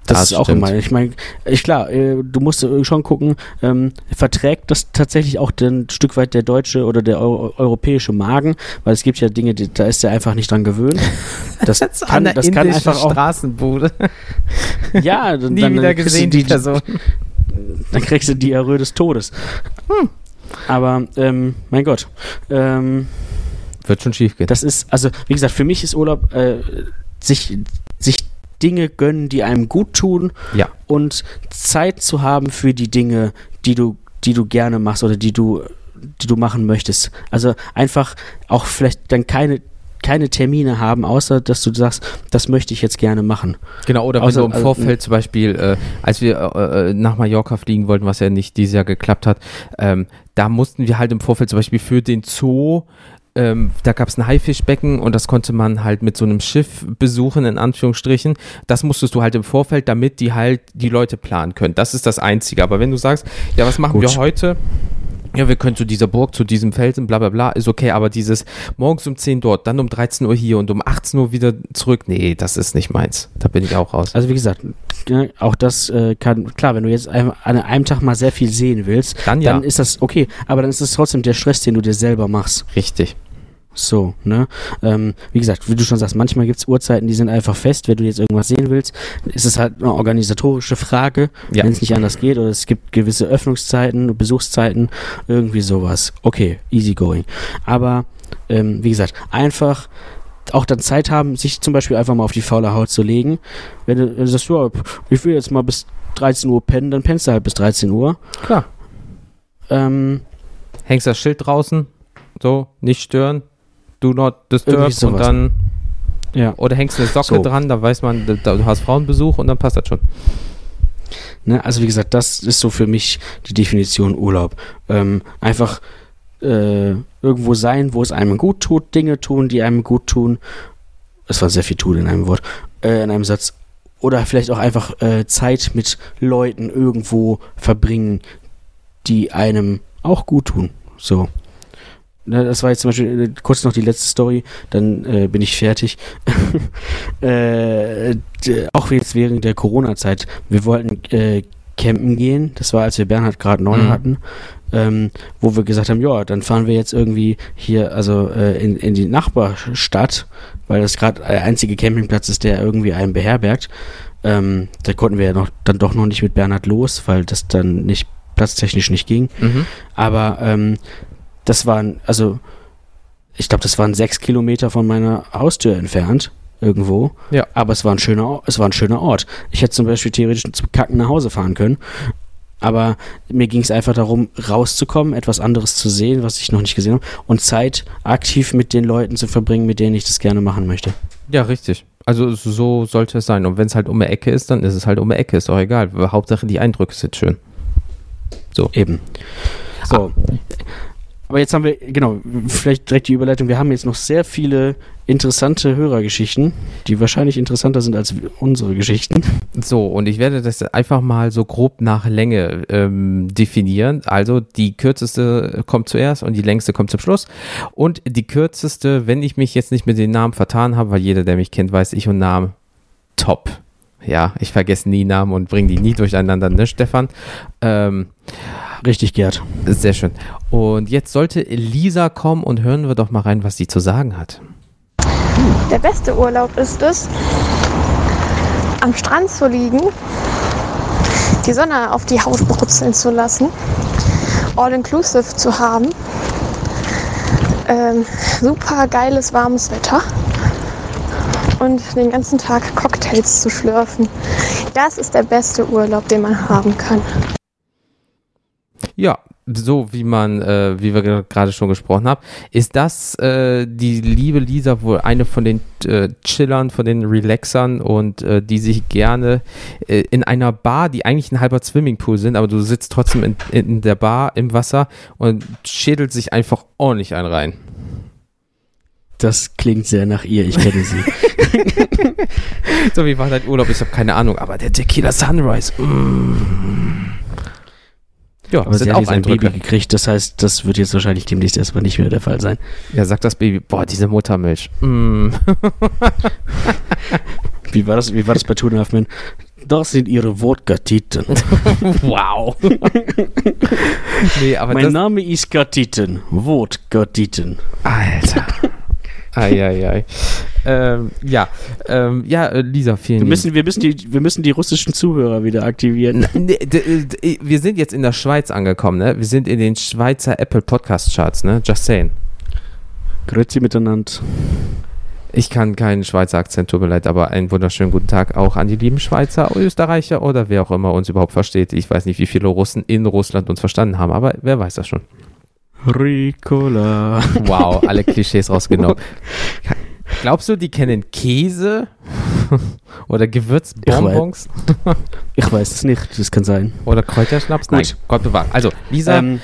das, das, ist auch immer. Ich meine, ich klar, äh, du musst schon gucken, ähm, verträgt das tatsächlich auch ein Stück weit der deutsche oder der Euro europäische Magen, weil es gibt ja Dinge, die, da ist er einfach nicht dran gewöhnt. Das kann, das kann einfach auch Straßenbude. ja, dann, nie dann, wieder gesehen die, die Person. Dann kriegst du die Erröhe des Todes. Hm. Aber ähm, mein Gott. Ähm, Wird schon schief gehen. Das ist, also wie gesagt, für mich ist Urlaub äh, sich, sich Dinge gönnen, die einem gut tun ja. und Zeit zu haben für die Dinge, die du, die du gerne machst oder die du, die du machen möchtest. Also einfach auch vielleicht dann keine keine Termine haben, außer dass du sagst, das möchte ich jetzt gerne machen. Genau, oder außer, wenn du im Vorfeld also, zum Beispiel, äh, als wir äh, äh, nach Mallorca fliegen wollten, was ja nicht dieses Jahr geklappt hat, ähm, da mussten wir halt im Vorfeld zum Beispiel für den Zoo ähm, da gab es ein Haifischbecken und das konnte man halt mit so einem Schiff besuchen, in Anführungsstrichen. Das musstest du halt im Vorfeld, damit die halt die Leute planen können. Das ist das Einzige. Aber wenn du sagst, ja, was machen Gut. wir heute? Ja, wir können zu dieser Burg, zu diesem Felsen, bla bla bla, ist okay, aber dieses morgens um 10 dort, dann um 13 Uhr hier und um 18 Uhr wieder zurück, nee, das ist nicht meins. Da bin ich auch raus. Also wie gesagt, ne, auch das äh, kann, klar, wenn du jetzt an einem Tag mal sehr viel sehen willst, dann, ja. dann ist das okay, aber dann ist es trotzdem der Stress, den du dir selber machst. Richtig. So, ne? Ähm, wie gesagt, wie du schon sagst, manchmal gibt es Uhrzeiten, die sind einfach fest. Wenn du jetzt irgendwas sehen willst, ist es halt eine organisatorische Frage, ja. wenn es nicht anders geht. Oder es gibt gewisse Öffnungszeiten, Besuchszeiten, irgendwie sowas. Okay, easy going. Aber, ähm, wie gesagt, einfach auch dann Zeit haben, sich zum Beispiel einfach mal auf die faule Haut zu legen. Wenn du, wenn du sagst, ja, ich will jetzt mal bis 13 Uhr pennen, dann pennst du halt bis 13 Uhr. Klar. Ähm, Hängst das Schild draußen, so, nicht stören, do not disturb und dann, ja. oder hängst eine Socke So. dran, da weiß man, da, du hast Frauenbesuch und dann passt das schon. Ne, also wie gesagt, das ist so für mich die Definition Urlaub. Ähm, einfach äh, irgendwo sein, wo es einem gut tut, Dinge tun, die einem gut tun. Es war sehr viel tun in einem Wort, äh, in einem Satz. Oder vielleicht auch einfach äh, Zeit mit Leuten irgendwo verbringen, die einem auch gut tun. So. Ne, das war jetzt zum Beispiel äh, kurz noch die letzte Story, dann äh, bin ich fertig. äh, auch jetzt während der Corona-Zeit. Wir wollten äh, campen gehen. Das war, als wir Bernhard gerade neu Mhm. hatten. Ähm, wo wir gesagt haben, ja, dann fahren wir jetzt irgendwie hier, also äh, in, in die Nachbarstadt, weil das gerade der einzige Campingplatz ist, der irgendwie einen beherbergt. Ähm, da konnten wir ja noch, dann doch noch nicht mit Bernhard los, weil das dann nicht platztechnisch nicht ging. Mhm. Aber ähm, das waren, also ich glaube, das waren sechs Kilometer von meiner Haustür entfernt, irgendwo. Ja. Aber es war ein schöner, es war ein schöner Ort. Ich hätte zum Beispiel theoretisch zum Kacken nach Hause fahren können. Aber mir ging es einfach darum, rauszukommen, etwas anderes zu sehen, was ich noch nicht gesehen habe, und Zeit aktiv mit den Leuten zu verbringen, mit denen ich das gerne machen möchte. Ja, richtig. Also so sollte es sein. Und wenn es halt um die Ecke ist, dann ist es halt um die Ecke. Ist doch egal. Hauptsache die Eindrücke sind schön. Eben. So. Aber jetzt haben wir, genau, vielleicht direkt die Überleitung. Wir haben jetzt noch sehr viele interessante Hörergeschichten, die wahrscheinlich interessanter sind als unsere Geschichten. So, und ich werde das einfach mal so grob nach Länge ähm, definieren. Also die kürzeste kommt zuerst und die längste kommt zum Schluss. Und die kürzeste, wenn ich mich jetzt nicht mit den Namen vertan habe, weil jeder, der mich kennt, weiß ich und Namen, top. Ja, ich vergesse nie Namen und bringe die nie durcheinander, ne, Stefan? Ähm, Richtig, Gerd. sehr schön. Und jetzt sollte Lisa kommen und hören wir doch mal rein, was sie zu sagen hat. Der beste Urlaub ist es, am Strand zu liegen, die Sonne auf die Haut brutzeln zu lassen, all-inclusive zu haben, ähm, super geiles warmes Wetter und den ganzen Tag Cocktails zu schlürfen. Das ist der beste Urlaub, den man haben kann. Ja, so wie man, äh, wie wir ge- gerade schon gesprochen haben, ist das äh, die liebe Lisa wohl eine von den äh, Chillern, von den Relaxern und äh, die sich gerne äh, in einer Bar, die eigentlich ein halber Swimmingpool sind, aber du sitzt trotzdem in, in der Bar im Wasser und schädelt sich einfach ordentlich ein rein. Das klingt sehr nach ihr, ich kenne sie. So wie war dein Urlaub? Ich habe keine Ahnung, aber der Tequila Sunrise. Mm. Ja, Aber sie hat auch ein. Baby gekriegt, das heißt, das wird jetzt wahrscheinlich demnächst erstmal nicht mehr der Fall sein. Ja, sagt das Baby, boah, diese Muttermilch. Mm. Wie war das, wie war das bei Two and a Half Men? Das sind ihre Wodka-Titen. Wow. nee, aber mein Name ist Gatiten. Wodka-Titen. Alter. Eieiei. Ähm, ja, ähm, ja, äh, Lisa, vielen Wir müssen, wir, müssen die, wir müssen die russischen Zuhörer wieder aktivieren. Nee, d- d- Wir sind jetzt in der Schweiz angekommen, ne? Wir sind in den Schweizer Apple Podcast Charts, ne? Just saying. Grüezi miteinander. Ich kann keinen Schweizer Akzent, tut mir leid, aber einen wunderschönen guten Tag auch an die lieben Schweizer, Österreicher oder wer auch immer uns überhaupt versteht. Ich weiß nicht, wie viele Russen in Russland uns verstanden haben, aber wer weiß das schon. Ricola. Wow, alle Klischees rausgenommen. Glaubst du, die kennen Käse oder Gewürzbonbons Ich weiß es nicht, das kann sein. oder Kräuterschnaps? Gut. Nein, Gott bewahrt. Also, Lisa, Ähm,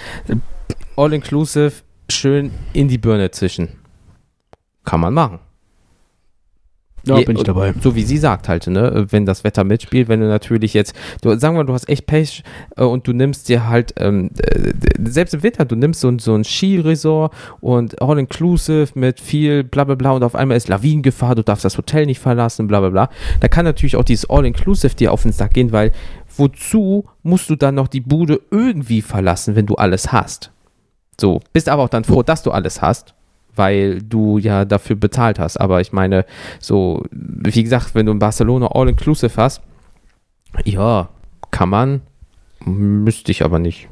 all inclusive, schön in die Birne zischen. Kann man machen. Ja, bin ich dabei. So wie sie sagt halt, ne? Wenn das Wetter mitspielt, wenn du natürlich jetzt, du, sagen wir, du hast echt Pech äh, und du nimmst dir halt, ähm, äh, selbst im Winter, du nimmst so, ein- so ein Skiresort und all inclusive mit viel bla bla bla und auf einmal ist Lawinengefahr, du darfst das Hotel nicht verlassen, bla bla bla. Da kann natürlich auch dieses all inclusive dir auf den Sack gehen, weil wozu musst du dann noch die Bude irgendwie verlassen, wenn du alles hast? So, bist aber auch dann froh, dass du alles hast weil du ja dafür bezahlt hast. Aber ich meine, so, wie gesagt, wenn du in Barcelona All-Inclusive hast, ja, kann man, müsste ich aber nicht.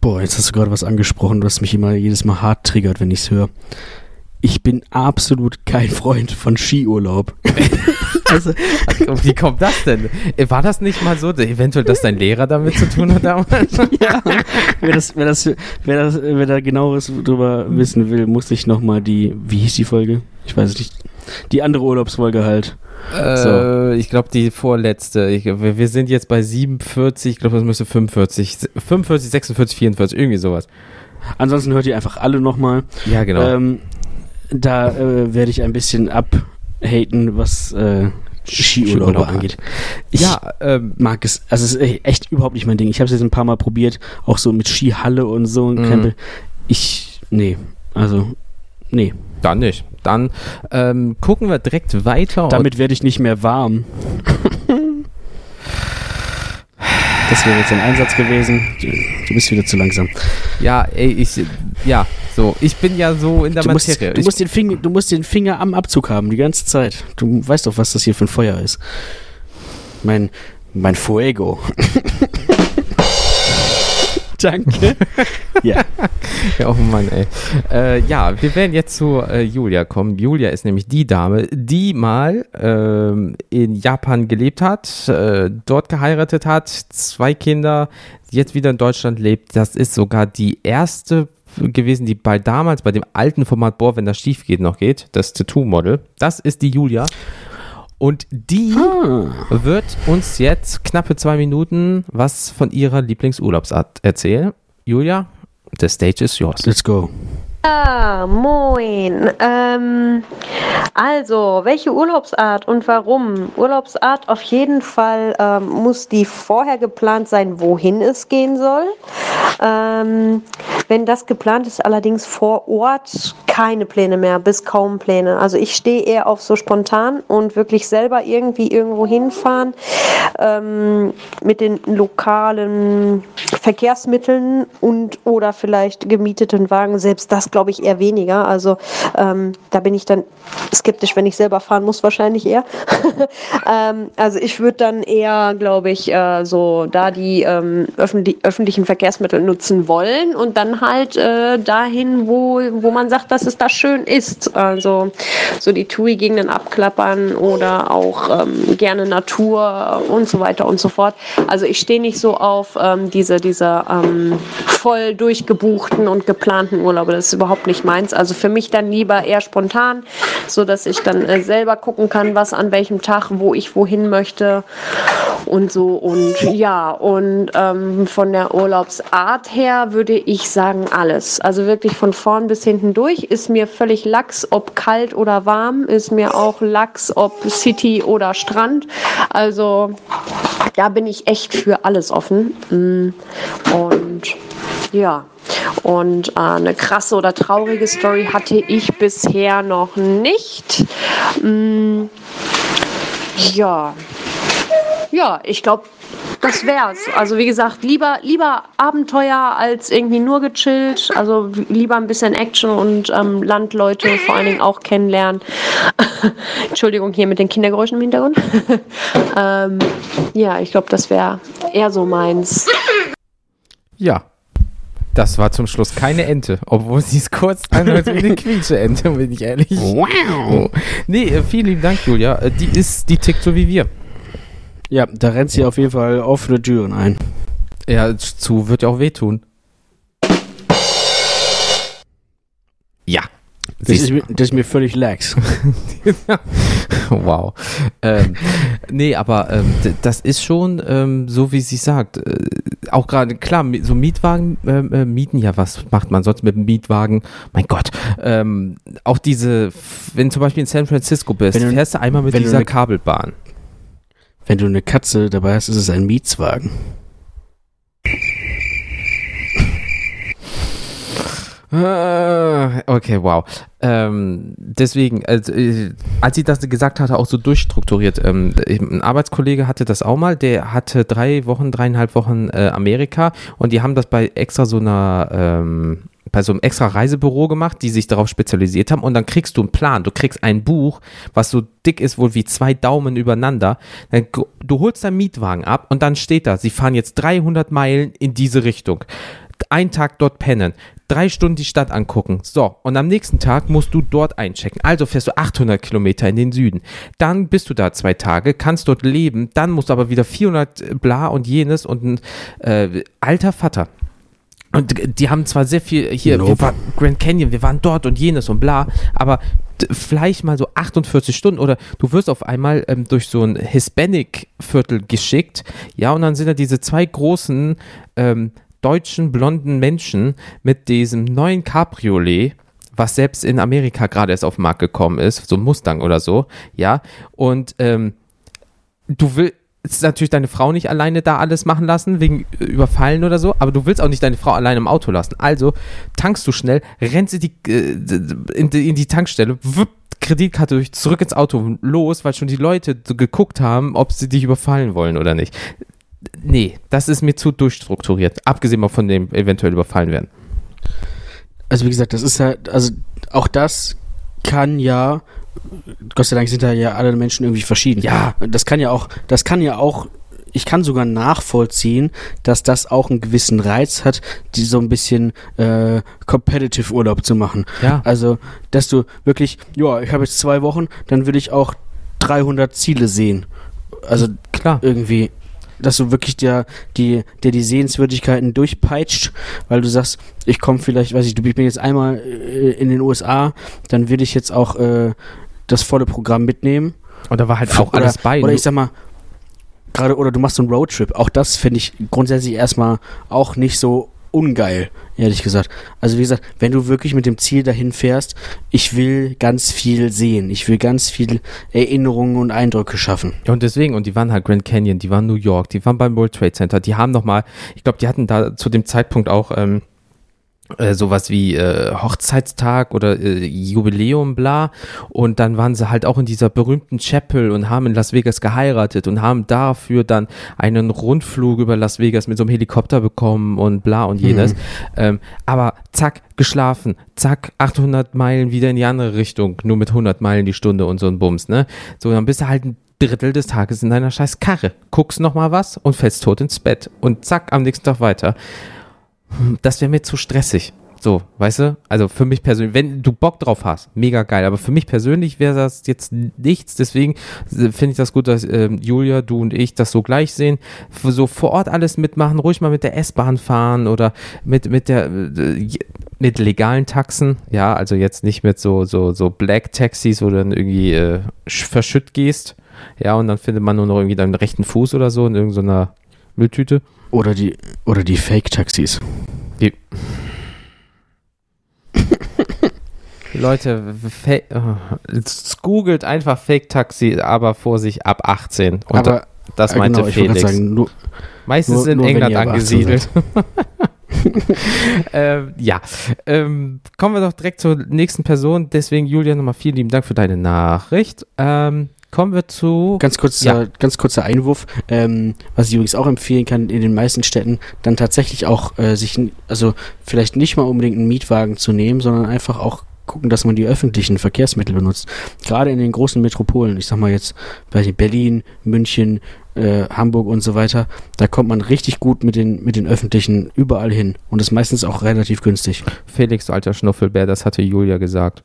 Boah, jetzt hast du gerade was angesprochen, was mich immer jedes Mal hart triggert, wenn ich es höre. Ich bin absolut kein Freund von Skiurlaub. also, wie kommt das denn? War das nicht mal so, eventuell, dass dein Lehrer damit zu tun hat damals? ja, wer, das, wer, das, wer, das, wer da genaueres drüber wissen will, muss ich nochmal die, wie hieß die Folge? Ich weiß es nicht. Die andere Urlaubsfolge halt. Äh, so. Ich glaube, die vorletzte. Ich, wir, wir sind jetzt bei 47, ich glaube, das müsste 45, 45, 46, 44, irgendwie sowas. Ansonsten hört ihr einfach alle nochmal. Ja, genau. Ähm, da äh, werde ich ein bisschen abhaten, was äh, Skiurlaube angeht. Ich ja, ähm, mag es, also es ist echt überhaupt nicht mein Ding. Ich habe es jetzt ein paar Mal probiert, auch so mit Skihalle und so mhm. Krempel. Ich, nee, also, nee. Dann nicht. Dann ähm, gucken wir direkt weiter. Damit werde ich nicht mehr warm. Das wäre jetzt ein Einsatz gewesen. Du bist wieder zu langsam. Ja, ey, ich, ja, so. Ich bin ja so in der du Materie. Musst, du, musst den Finger, du musst den Finger am Abzug haben, die ganze Zeit. Du weißt doch, was das hier für ein Feuer ist. Mein, mein Fuego. Danke. ja. ja. Oh Mann, ey. Äh, ja, wir werden jetzt zu äh, Julia kommen. Julia ist nämlich die Dame, die mal ähm, in Japan gelebt hat, äh, dort geheiratet hat, zwei Kinder, jetzt wieder in Deutschland lebt. Das ist sogar die erste gewesen, die bei damals bei dem alten Format Boah, wenn das schief geht, noch geht, das Tattoo-Model. Das ist die Julia. Und die ah. wird uns jetzt knappe zwei Minuten was von ihrer Lieblingsurlaubsart erzählen. Julia, the stage is yours. Let's go. Ja, moin. Ähm, also, welche Urlaubsart und warum? Urlaubsart auf jeden Fall ähm, muss die vorher geplant sein, wohin es gehen soll. Ähm, wenn das geplant ist, allerdings vor Ort keine Pläne mehr, bis kaum Pläne. Also ich stehe eher auf so spontan und wirklich selber irgendwie irgendwo hinfahren ähm, mit den lokalen Verkehrsmitteln und oder vielleicht gemieteten Wagen. Selbst das glaube ich, eher weniger. Also ähm, da bin ich dann skeptisch, wenn ich selber fahren muss, wahrscheinlich eher. ähm, also ich würde dann eher, glaube ich, äh, so da die ähm, öffentlich, öffentlichen Verkehrsmittel nutzen wollen und dann halt äh, dahin, wo, wo man sagt, dass es da schön ist. Also so die TUI-Gegenden abklappern oder auch ähm, gerne Natur und so weiter und so fort. Also ich stehe nicht so auf ähm, diese, diese ähm, voll durchgebuchten und geplanten Urlaube. Das ist überhaupt nicht meins. Also für mich dann lieber eher spontan, so dass ich dann äh, selber gucken kann, was an welchem Tag, wo ich wohin möchte und so. Und ja, und ähm, von der Urlaubsart her würde ich sagen alles. Also wirklich von vorn bis hinten durch ist mir völlig lax, ob kalt oder warm, ist mir auch lax, ob City oder Strand. Also da bin ich echt für alles offen. Mm. Und ja, und äh, eine krasse oder traurige Story hatte ich bisher noch nicht. Mm, ja, ja, ich glaube, das wär's. Also wie gesagt, lieber, lieber Abenteuer als irgendwie nur gechillt. Also lieber ein bisschen Action und ähm, Landleute vor allen Dingen auch kennenlernen. Entschuldigung hier mit den Kindergeräuschen im Hintergrund. ähm, ja, ich glaube, das wäre eher so meins. Ja, das war zum Schluss keine Ente, obwohl sie es kurz anhört wie eine Quietsche-Ente, bin ich ehrlich. Wow. Nee, äh, vielen lieben Dank, Julia. Äh, die ist, die tickt so wie wir. Ja, da rennt sie auf jeden Fall offene Türen ein. Ja, zu wird ja auch wehtun. Ja. Das ist, mir, das ist, mir, völlig lax. wow. Ähm, nee, aber ähm, das ist schon ähm, so, wie sie sagt. Äh, auch gerade, klar, so Mietwagen ähm, äh, mieten, ja, was macht man sonst mit einem Mietwagen? Mein Gott. Ähm, auch diese, wenn zum Beispiel in San Francisco bist, du, fährst du einmal mit dieser eine, Kabelbahn. Wenn du eine Katze dabei hast, ist es ein Mietswagen. Okay, wow. Ähm, deswegen, also, äh, als sie das gesagt hatte, auch so durchstrukturiert. Ähm, ein Arbeitskollege hatte das auch mal, der hatte drei Wochen, dreieinhalb Wochen äh, Amerika und die haben das bei extra so einer ähm, bei so einem extra Reisebüro gemacht, die sich darauf spezialisiert haben und dann kriegst du einen Plan, du kriegst ein Buch, was so dick ist wohl wie zwei Daumen übereinander. Du holst deinen Mietwagen ab und dann steht da, sie fahren jetzt 300 Meilen in diese Richtung einen Tag dort pennen, drei Stunden die Stadt angucken. So, und am nächsten Tag musst du dort einchecken. Also fährst du 800 Kilometer in den Süden. Dann bist du da zwei Tage, kannst dort leben. Dann musst du aber wieder 400 bla und jenes und ein äh, alter Vater. Und die haben zwar sehr viel hier, Nope. wir waren Grand Canyon, wir waren dort und jenes und bla, aber vielleicht mal so 48 Stunden oder du wirst auf einmal ähm, durch so ein Hispanic-Viertel geschickt, ja, und dann sind da diese zwei großen ähm, deutschen blonden Menschen mit diesem neuen Cabriolet, was selbst in Amerika gerade erst auf den Markt gekommen ist, so Mustang oder so, ja, und ähm, du willst natürlich deine Frau nicht alleine da alles machen lassen, wegen Überfallen oder so, aber du willst auch nicht deine Frau alleine im Auto lassen. Also tankst du schnell, rennst in die, äh, in die, in die Tankstelle, wupp, Kreditkarte durch, zurück ins Auto, los, weil schon die Leute geguckt haben, ob sie dich überfallen wollen oder nicht. Nee, das ist mir zu durchstrukturiert, abgesehen mal von dem eventuell überfallen werden. Also wie gesagt, das ist ja, also auch das kann ja, Gott sei Dank sind da ja alle Menschen irgendwie verschieden. Ja. Das kann ja auch, das kann ja auch, ich kann sogar nachvollziehen, dass das auch einen gewissen Reiz hat, die so ein bisschen äh, competitive Urlaub zu machen. Ja. Also, dass du wirklich, ja, ich habe jetzt zwei Wochen, dann will ich auch 300 Ziele sehen. Also Klar. irgendwie, dass du wirklich der, die, der die Sehenswürdigkeiten durchpeitscht, weil du sagst, ich komme vielleicht, weiß ich, du ich bin jetzt einmal äh, in den USA, dann will ich jetzt auch äh, das volle Programm mitnehmen. Und da war halt auch oder, alles bei. Oder ich sag mal, gerade, oder du machst so einen Roadtrip. Auch das finde ich grundsätzlich erstmal auch nicht so ungeil, ehrlich gesagt. Also wie gesagt, wenn du wirklich mit dem Ziel dahin fährst, ich will ganz viel sehen, ich will ganz viel Erinnerungen und Eindrücke schaffen. Ja, und deswegen, und die waren halt Grand Canyon, die waren New York, die waren beim World Trade Center, die haben nochmal, ich glaube, die hatten da zu dem Zeitpunkt auch ähm, äh, sowas wie äh, Hochzeitstag oder äh, Jubiläum, bla. Und dann waren sie halt auch in dieser berühmten Chapel und haben in Las Vegas geheiratet und haben dafür dann einen Rundflug über Las Vegas mit so einem Helikopter bekommen und bla und jenes. Ähm, aber zack, geschlafen, zack, 800 Meilen wieder in die andere Richtung, nur mit 100 Meilen die Stunde und so ein Bums, ne? So, dann bist du halt ein Drittel des Tages in deiner scheiß Karre, guckst noch mal was und fällst tot ins Bett und zack, am nächsten Tag weiter. Das wäre mir zu stressig. So, weißt du? Also für mich persönlich, wenn du Bock drauf hast, mega geil. Aber für mich persönlich wäre das jetzt nichts. Deswegen äh, finde ich das gut, dass ähm, Julia, du und ich das so gleich sehen. So vor Ort alles mitmachen, ruhig mal mit der S-Bahn fahren oder mit, mit der äh, mit legalen Taxen. Ja, also jetzt nicht mit so, so, so Black Taxis, wo du dann irgendwie äh, sch- verschütt gehst. Ja, und dann findet man nur noch irgendwie deinen rechten Fuß oder so in irgendeiner Mülltüte. Oder die, oder die Fake-Taxis. Die Leute, äh, googelt einfach Fake-Taxi, aber vor sich ab 18. Und Aber das äh, meinte genau, Felix. sagen, nur, Meistens nur- in nur England ihr ab 18 angesiedelt. ähm, ja, ähm, kommen wir doch direkt zur nächsten Person. Deswegen, Julia, nochmal vielen lieben Dank für deine Nachricht. Ähm, kommen wir zu. Ganz kurzer, Ja. ganz kurzer Einwurf, ähm, was ich übrigens auch empfehlen kann, in den meisten Städten dann tatsächlich auch äh, sich, also vielleicht nicht mal unbedingt einen Mietwagen zu nehmen, sondern einfach auch gucken, dass man die öffentlichen Verkehrsmittel benutzt. Gerade in den großen Metropolen, ich sag mal jetzt bei Berlin, München, äh, Hamburg und so weiter, da kommt man richtig gut mit den, mit den öffentlichen überall hin und ist meistens auch relativ günstig. Felix, alter Schnuffelbär, das hatte Julia gesagt.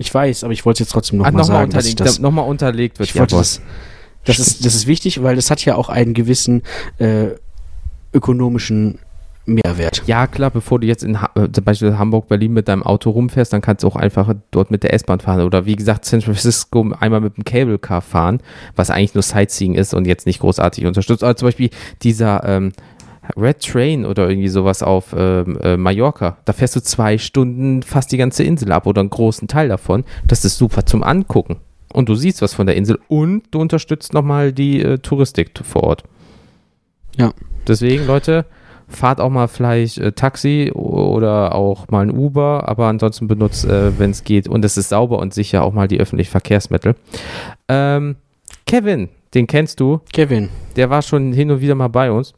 Ich weiß, aber ich wollte es jetzt trotzdem Ah, nochmal nochmal sagen, dass ich unterlegt, das nochmal unterlegt wird. Ich wollte das, das, ist, das ist wichtig, weil das hat ja auch einen gewissen äh, ökonomischen Mehrwert. Ja, klar, bevor du jetzt in Ha- äh, zum Beispiel Hamburg, Berlin mit deinem Auto rumfährst, dann kannst du auch einfach dort mit der S-Bahn fahren. Oder wie gesagt, San Francisco einmal mit dem Cable Car fahren, was eigentlich nur Sightseeing ist und jetzt nicht großartig unterstützt. Oder zum Beispiel dieser ähm, Red Train oder irgendwie sowas auf ähm, äh, Mallorca. Da fährst du zwei Stunden fast die ganze Insel ab oder einen großen Teil davon. Das ist super zum Angucken. Und du siehst was von der Insel und du unterstützt nochmal die äh, Touristik vor Ort. Ja. Deswegen, Leute, fahrt auch mal vielleicht äh, Taxi oder auch mal ein Uber, aber ansonsten benutzt, äh, wenn es geht, und es ist sauber und sicher, auch mal die öffentlichen Verkehrsmittel. Ähm, Kevin, den kennst du, Kevin, der war schon hin und wieder mal bei uns.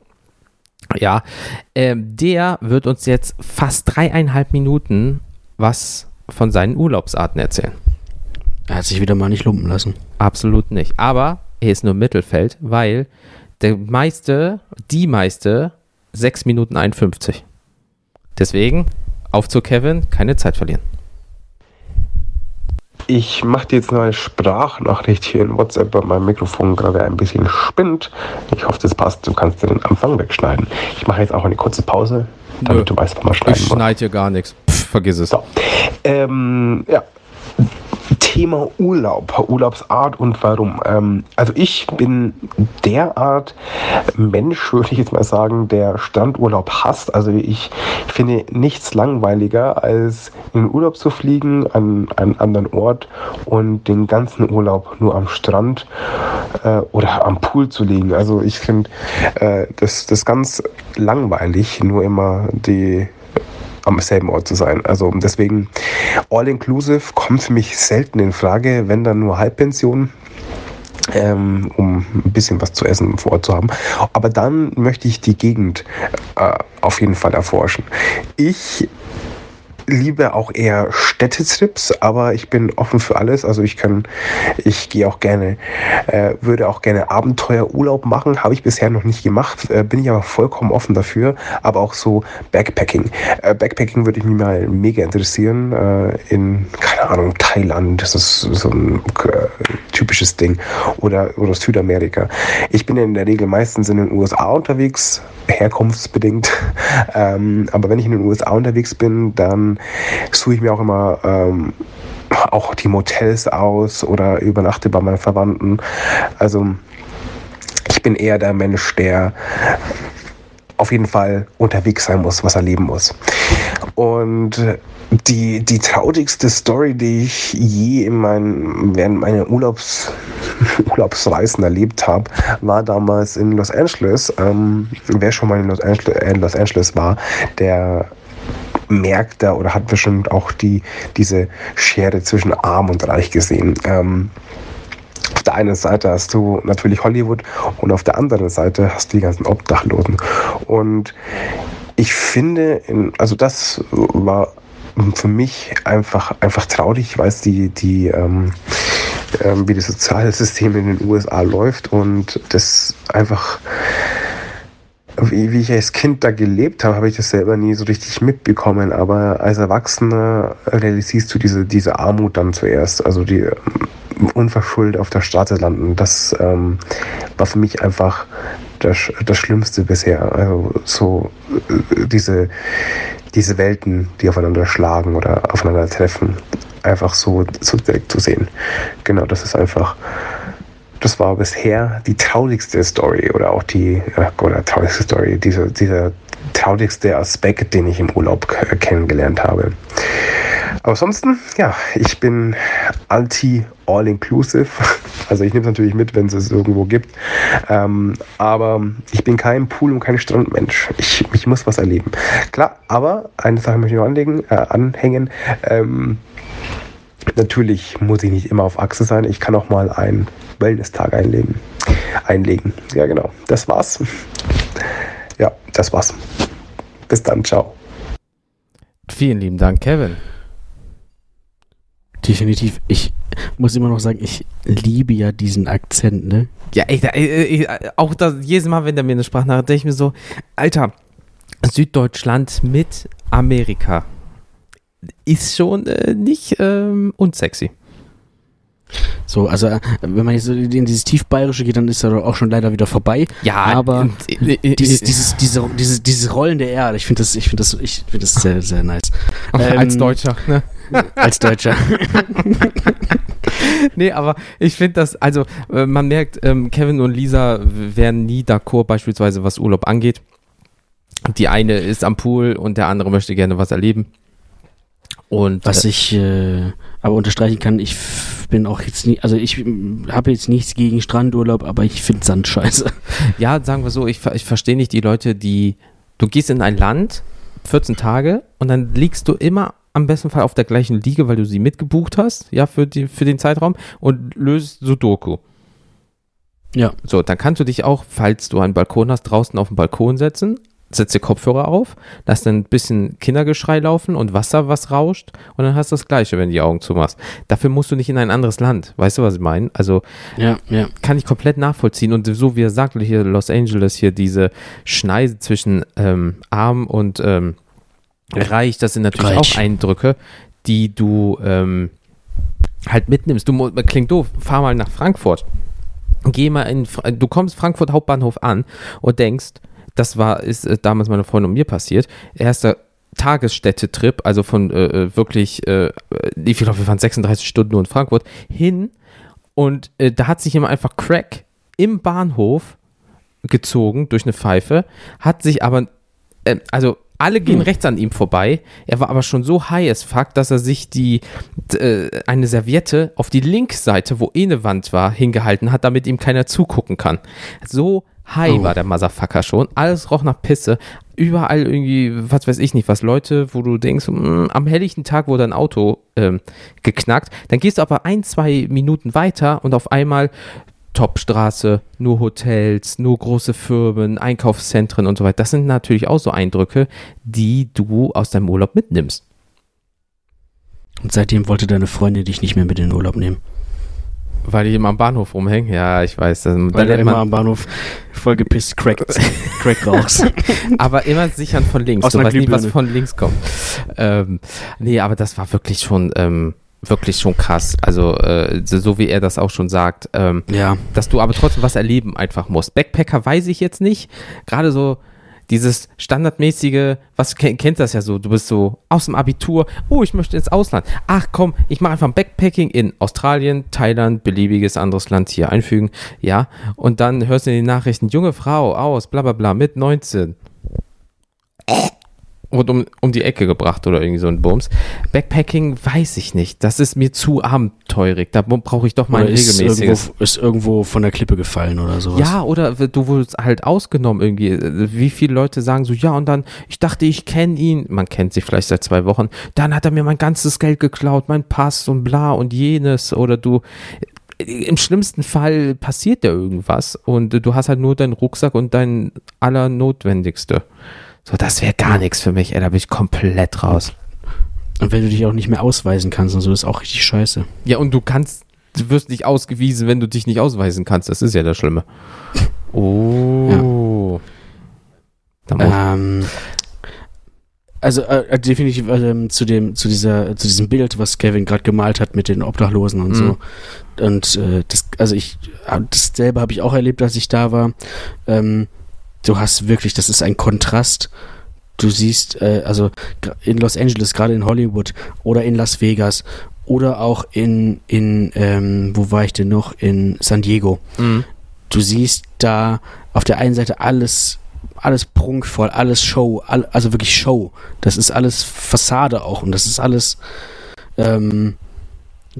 Ja, ähm, der wird uns jetzt fast dreieinhalb Minuten was von seinen Urlaubsarten erzählen. er hat sich wieder mal nicht lumpen lassen. Absolut nicht. Aber er ist nur im Mittelfeld, weil der meiste, die meiste, 6 Minuten 51. Deswegen, auf zu Kevin, keine Zeit verlieren. Ich mache dir jetzt noch eine Sprachnachricht hier in WhatsApp, weil mein Mikrofon gerade ein bisschen spinnt. Ich hoffe, das passt. Du kannst den Anfang wegschneiden. Ich mache jetzt auch eine kurze Pause, damit Nö. du weißt, was man schneiden Ich muss. schneide hier gar nichts. Pff, vergiss es. So. Ähm, ja. Thema Urlaub, Urlaubsart und warum. Ähm, also ich bin derart Mensch, würde ich jetzt mal sagen, der Strandurlaub hasst. Also ich finde nichts langweiliger, als in den Urlaub zu fliegen an einen anderen Ort und den ganzen Urlaub nur am Strand äh, oder am Pool zu liegen. Also ich finde äh, das, das ganz langweilig, nur immer die am selben Ort zu sein. Also deswegen All-Inclusive kommt für mich selten in Frage, wenn dann nur Halbpension. Ähm, um ein bisschen was zu essen vor Ort zu haben. Aber dann möchte ich die Gegend äh, auf jeden Fall erforschen. Ich liebe auch eher Städtetrips, aber ich bin offen für alles. Also ich kann, ich gehe auch gerne, äh, würde auch gerne Abenteuerurlaub machen. Habe ich bisher noch nicht gemacht, äh, bin ich aber vollkommen offen dafür. Aber auch so Backpacking. Äh, Backpacking würde ich mich mal mega interessieren. Äh, in, keine Ahnung, Thailand, das ist so ein äh, typisches Ding. Oder, oder Südamerika. Ich bin ja in der Regel meistens in den USA unterwegs, herkunftsbedingt. ähm, aber wenn ich in den USA unterwegs bin, dann suche ich mir auch immer ähm, auch die Motels aus oder übernachte bei meinen Verwandten. Also ich bin eher der Mensch, der auf jeden Fall unterwegs sein muss, was erleben muss. Und die, die traurigste Story, die ich je in meinen, während meiner Urlaubs, Urlaubsreisen erlebt habe, war damals in Los Angeles. Ähm, wer schon mal in Los Angeles, äh, Los Angeles war, der merkt da oder hat bestimmt auch die, diese Schere zwischen Arm und Reich gesehen. Ähm, auf der einen Seite hast du natürlich Hollywood und auf der anderen Seite hast du die ganzen Obdachlosen. Und ich finde, in, also das war für mich einfach, einfach traurig. Ich weiß, die, die, ähm, ähm, wie das soziale System in den USA läuft und das einfach wie, wie ich als Kind da gelebt habe, habe ich das selber nie so richtig mitbekommen. Aber als Erwachsener realisierst du diese, diese Armut dann zuerst. Also die ähm, unverschuldet auf der Straße landen. Das ähm, war für mich einfach das, das Schlimmste bisher. Also so äh, diese, diese Welten, die aufeinander schlagen oder aufeinander treffen, einfach so, so direkt zu sehen. Genau, das ist einfach das war bisher die traurigste Story oder auch die, äh, oder traurigste Story, dieser, dieser traurigste Aspekt, den ich im Urlaub kennengelernt habe. Aber ansonsten, ja, ich bin anti-all-inclusive. Also ich nehme es natürlich mit, wenn es es irgendwo gibt. Ähm, aber ich bin kein Pool- und kein Strandmensch. Ich, ich muss was erleben. Klar, aber eine Sache möchte ich noch anlegen, äh, anhängen. Ähm, Natürlich muss ich nicht immer auf Achse sein. Ich kann auch mal einen Wellness-Tag einlegen. einlegen. Ja, genau. Das war's. Ja, das war's. Bis dann. Ciao. Vielen lieben Dank, Kevin. Definitiv. Ich muss immer noch sagen, ich liebe ja diesen Akzent, ne? Ja, ich, ich, auch das, jedes Mal, wenn der mir eine Sprachnachricht, denke ich mir so, Alter, Süddeutschland mit Amerika ist schon äh, nicht ähm, unsexy. So, also äh, wenn man jetzt so in dieses Tiefbayerische geht, dann ist er auch schon leider wieder vorbei. Ja, Aber äh, äh, Dieses, dieses, diese, diese, dieses Rollen der R, ich finde das, ich finde das, ich finde das sehr, sehr nice. als ähm, Deutscher, ne? Als Deutscher. nee, aber ich finde das, also äh, man merkt, ähm, Kevin und Lisa wären nie d'accord, beispielsweise was Urlaub angeht. Die eine ist am Pool und der andere möchte gerne was erleben. Und Was äh, ich äh, aber unterstreichen kann, ich bin auch jetzt nie, also ich habe jetzt nichts gegen Strandurlaub, aber ich finde Sand scheiße. ja, sagen wir so, ich, ich verstehe nicht die Leute, die, du gehst in ein Land, 14 Tage, und dann liegst du immer am besten Fall auf der gleichen Liege, weil du sie mitgebucht hast, ja, für, die, für den Zeitraum und löst Sudoku. Ja. So, dann kannst du dich auch, falls du einen Balkon hast, draußen auf den Balkon setzen, setzt dir Kopfhörer auf, lass dann ein bisschen Kindergeschrei laufen und Wasser, was rauscht und dann hast du das Gleiche, wenn du die Augen zumachst. Dafür musst du nicht in ein anderes Land. Weißt du, was ich meine? Also Ja, ja. kann ich komplett nachvollziehen und so wie er sagt, hier Los Angeles, hier diese Schneise zwischen ähm, arm und ähm, reicht. Das sind natürlich Reicht. auch Eindrücke, die du ähm, halt mitnimmst. Du klingt doof, fahr mal nach Frankfurt. Geh mal in, du kommst Frankfurt Hauptbahnhof an und denkst, das war, ist äh, damals meiner Freundin und mir passiert. Erster Tagesstätte-Trip, also von äh, äh, wirklich, äh, äh, ich glaube, wir waren 36 Stunden nur in Frankfurt, hin und äh, da hat sich immer einfach Crack im Bahnhof gezogen durch eine Pfeife, hat sich aber, äh, also alle gehen rechts an ihm vorbei. Er war aber schon so high as fuck, dass er sich die äh, eine Serviette auf die Linksseite, wo eh eine Wand war, hingehalten hat, damit ihm keiner zugucken kann. So high Oh. war der Motherfucker schon. Alles roch nach Pisse. Überall irgendwie, was weiß ich nicht, was Leute, wo du denkst, mm, am helllichten Tag wurde ein Auto ähm, geknackt. Dann gehst du aber ein, zwei Minuten weiter und auf einmal Topstraße, nur Hotels, nur große Firmen, Einkaufszentren und so weiter. Das sind natürlich auch so Eindrücke, die du aus deinem Urlaub mitnimmst. Und seitdem wollte deine Freundin dich nicht mehr mit in den Urlaub nehmen. Weil die immer am Bahnhof rumhängen. Ja, ich weiß. Das, Weil da du lernt immer am Bahnhof voll gepisst Crack, Crack rauchst. aber immer sichern von links. Aus du weißt nie, was von links kommt. Ähm, nee, aber das war wirklich schon, ähm, wirklich schon krass. Also, äh, so so wie er das auch schon sagt. Ähm, ja. dass du aber trotzdem was erleben einfach musst. Backpacker weiß ich jetzt nicht. Gerade so dieses standardmäßige, was ken- kennt das ja so, du bist so aus dem Abitur, oh, ich möchte ins Ausland. Ach komm, ich mache einfach ein Backpacking in Australien, Thailand, beliebiges anderes Land hier einfügen, ja. Und dann hörst du in den Nachrichten, junge Frau aus, bla bla bla, mit 19. Und um, um die Ecke gebracht oder irgendwie so ein Bums. Backpacking weiß ich nicht. Das ist mir zu abenteurig. Da brauche ich doch mal Oder ein ist regelmäßiges. irgendwo, ist irgendwo von der Klippe gefallen oder sowas. Ja, oder du wurdest halt ausgenommen irgendwie. Wie viele Leute sagen so, ja, und dann, ich dachte, ich kenne ihn. Man kennt sich vielleicht seit zwei Wochen. Dann hat er mir mein ganzes Geld geklaut, mein Pass und bla und jenes. Oder du, im schlimmsten Fall passiert ja irgendwas und du hast halt nur deinen Rucksack und dein Allernotwendigste. So, das wäre gar nichts für mich, ey, da bin ich komplett raus. Und wenn du dich auch nicht mehr ausweisen kannst und so, ist auch richtig scheiße. Ja, und du kannst, du wirst nicht ausgewiesen, wenn du dich nicht ausweisen kannst. Das ist ja das Schlimme. Oh. Da muss, Ähm, also äh, definitiv ähm, zu dem zu dieser zu diesem Bild, was Kevin gerade gemalt hat mit den Obdachlosen und Mhm. so. Und äh, das also ich äh, das selber habe ich auch erlebt, als ich da war. Ähm, du hast wirklich, das ist ein Kontrast. Du siehst äh, also in Los Angeles, gerade in Hollywood oder in Las Vegas oder auch in in ähm, wo war ich denn noch in San Diego Mhm. du siehst da auf der einen Seite alles, alles prunkvoll, alles Show, all, also wirklich Show. Das ist alles Fassade auch und das ist alles ähm,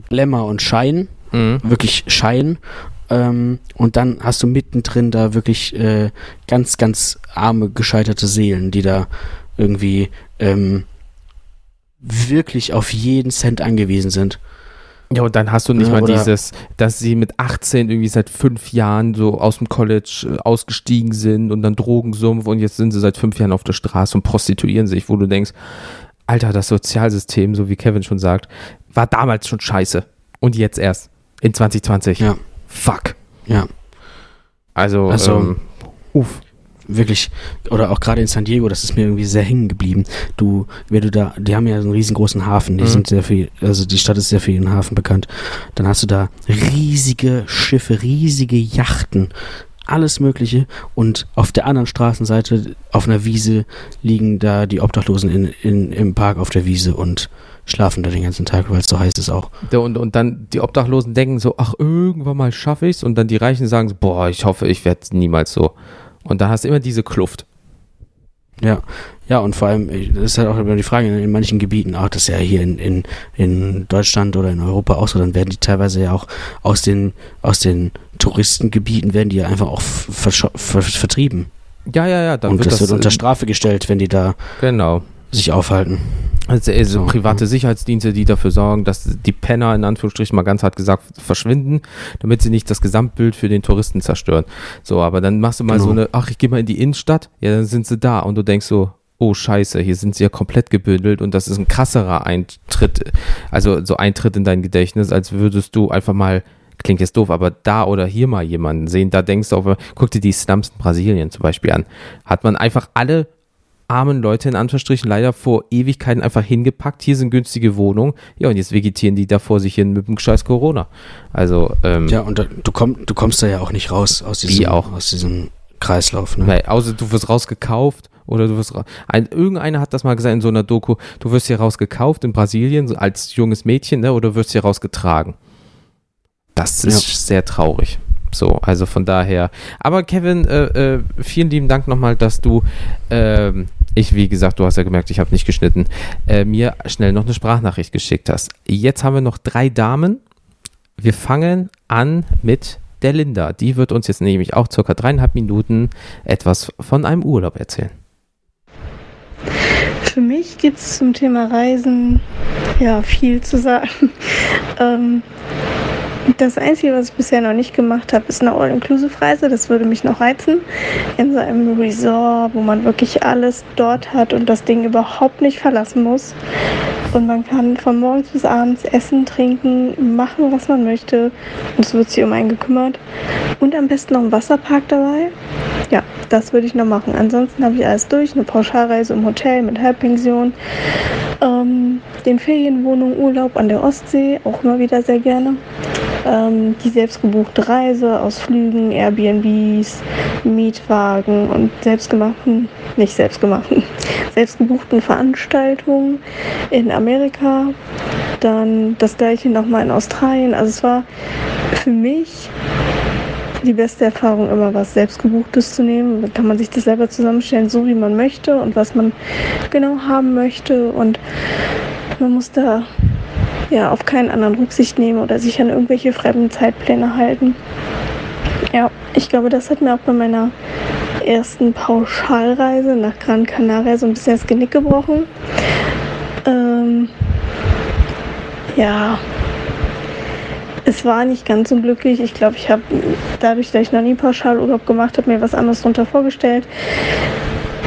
Glamour und Schein, Mhm. wirklich Schein. Ähm, und dann hast du mittendrin da wirklich äh, ganz, ganz arme, gescheiterte Seelen, die da irgendwie ähm, wirklich auf jeden Cent angewiesen sind. Ja, und dann hast du nicht Ja, mal dieses, dass sie mit 18 irgendwie seit fünf Jahren so aus dem College äh, ausgestiegen sind und dann Drogensumpf und jetzt sind sie seit fünf Jahren auf der Straße und prostituieren sich, wo du denkst, Alter, das Sozialsystem, so wie Kevin schon sagt, war damals schon scheiße. Und jetzt erst. In 2020. Ja. Fuck. Ja. Also, Also- ähm, uff. wirklich, oder auch gerade in San Diego, das ist mir irgendwie sehr hängen geblieben. Du, wenn du da, die haben ja einen riesengroßen Hafen, die Mhm. sind sehr viel, also die Stadt ist sehr für ihren Hafen bekannt. Dann hast du da riesige Schiffe, riesige Yachten, alles Mögliche. Und auf der anderen Straßenseite, auf einer Wiese, liegen da die Obdachlosen in, in, im Park auf der Wiese und schlafen da den ganzen Tag, weil es so heiß ist auch. Und, und dann die Obdachlosen denken so, ach, irgendwann mal schaffe ich's. Und dann die Reichen sagen so, boah, ich hoffe, ich werde niemals so. Und dann hast du immer diese Kluft. Ja, ja, und vor allem, das ist halt auch immer die Frage, in manchen Gebieten, auch das ist ja hier in, in, in Deutschland oder in Europa auch so, dann werden die teilweise ja auch aus den, aus den Touristengebieten werden die ja einfach auch ver ver vertrieben. Ja, ja, ja, dann und wird das, das, wird unter Strafe gestellt, wenn die da Genau. Sich aufhalten. Also, also So, private Sicherheitsdienste, die dafür sorgen, dass die Penner in Anführungsstrichen mal ganz hart gesagt verschwinden, damit sie nicht das Gesamtbild für den Touristen zerstören. So, aber dann machst du mal Genau. so eine, ach, ich gehe mal in die Innenstadt, ja, dann sind sie da und du denkst so, oh scheiße, hier sind sie ja komplett gebündelt und das ist ein krasserer Eintritt, also so Eintritt in dein Gedächtnis, als würdest du einfach mal, klingt jetzt doof, aber da oder hier mal jemanden sehen, da denkst du, auf, guck dir die Slums in Brasilien zum Beispiel an, hat man einfach alle armen Leute in Anführungsstrichen leider vor Ewigkeiten einfach hingepackt. Hier sind günstige Wohnungen. Ja, und jetzt vegetieren die da vor sich hin mit dem scheiß Corona. Also, ähm, Ja, und da, du, komm, du kommst da ja auch nicht raus aus diesem, auch? Aus diesem Kreislauf. Ne? Weil, außer du wirst rausgekauft oder du wirst ein, irgendeiner hat das mal gesagt in so einer Doku, du wirst hier rausgekauft in Brasilien so als junges Mädchen, ne, oder du wirst hier rausgetragen. Das ist sehr traurig. So, also von daher. Aber Kevin, äh, äh, vielen lieben Dank nochmal, dass du, ähm, ich, wie gesagt, du hast ja gemerkt, ich habe nicht geschnitten, äh, mir schnell noch eine Sprachnachricht geschickt hast. Jetzt haben wir noch drei Damen. Wir fangen an mit der Linda. Die wird uns jetzt nämlich auch circa dreieinhalb Minuten etwas von einem Urlaub erzählen. Für mich gibt es zum Thema Reisen ja viel zu sagen. ähm, das Einzige, was ich bisher noch nicht gemacht habe, ist eine All-Inclusive-Reise. Das würde mich noch reizen. In so einem Resort, wo man wirklich alles dort hat und das Ding überhaupt nicht verlassen muss. Und man kann von morgens bis abends essen, trinken, machen, was man möchte. Und es wird sich um einen gekümmert. Und am besten noch ein Wasserpark dabei. Ja, das würde ich noch machen. Ansonsten habe ich alles durch. Eine Pauschalreise im Hotel mit Halbpension. Ähm, den Ferienwohnung, Urlaub an der Ostsee, auch immer wieder sehr gerne. Ähm, die selbstgebuchte Reise, Ausflügen, Airbnbs, Mietwagen und selbstgemachten, nicht selbstgemachten, selbstgebuchten Veranstaltungen in Amerika. Dann das gleiche nochmal in Australien. Also es war für mich die beste Erfahrung immer was selbstgebuchtes zu nehmen. Dann kann man sich das selber zusammenstellen, so wie man möchte und was man genau haben möchte. Und man muss da ja auf keinen anderen Rücksicht nehmen oder sich an irgendwelche fremden Zeitpläne halten. Ja, ich glaube, das hat mir auch bei meiner ersten Pauschalreise nach Gran Canaria so ein bisschen das Genick gebrochen. Ähm, ja, es war nicht ganz so glücklich. Ich glaube, ich habe dadurch, dass ich noch nie Pauschalurlaub gemacht habe, mir was anderes darunter vorgestellt.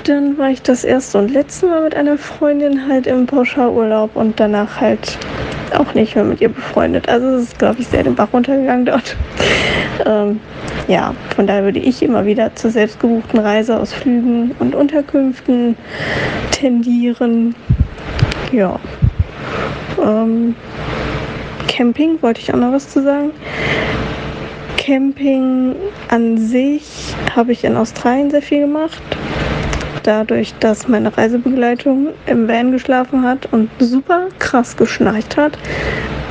Dann war ich das erste und letzte Mal mit einer Freundin halt im Pauschalurlaub und danach halt auch nicht mehr mit ihr befreundet. Also es ist, glaube ich, sehr den Bach runtergegangen dort. ähm, ja, von daher würde ich immer wieder zur selbstgebuchten Reise aus Flügen und Unterkünften tendieren. Ja. Ähm, Camping wollte ich auch noch was zu sagen. Camping an sich habe ich in Australien sehr viel gemacht. Dadurch, dass meine Reisebegleitung im Van geschlafen hat und super krass geschnarcht hat,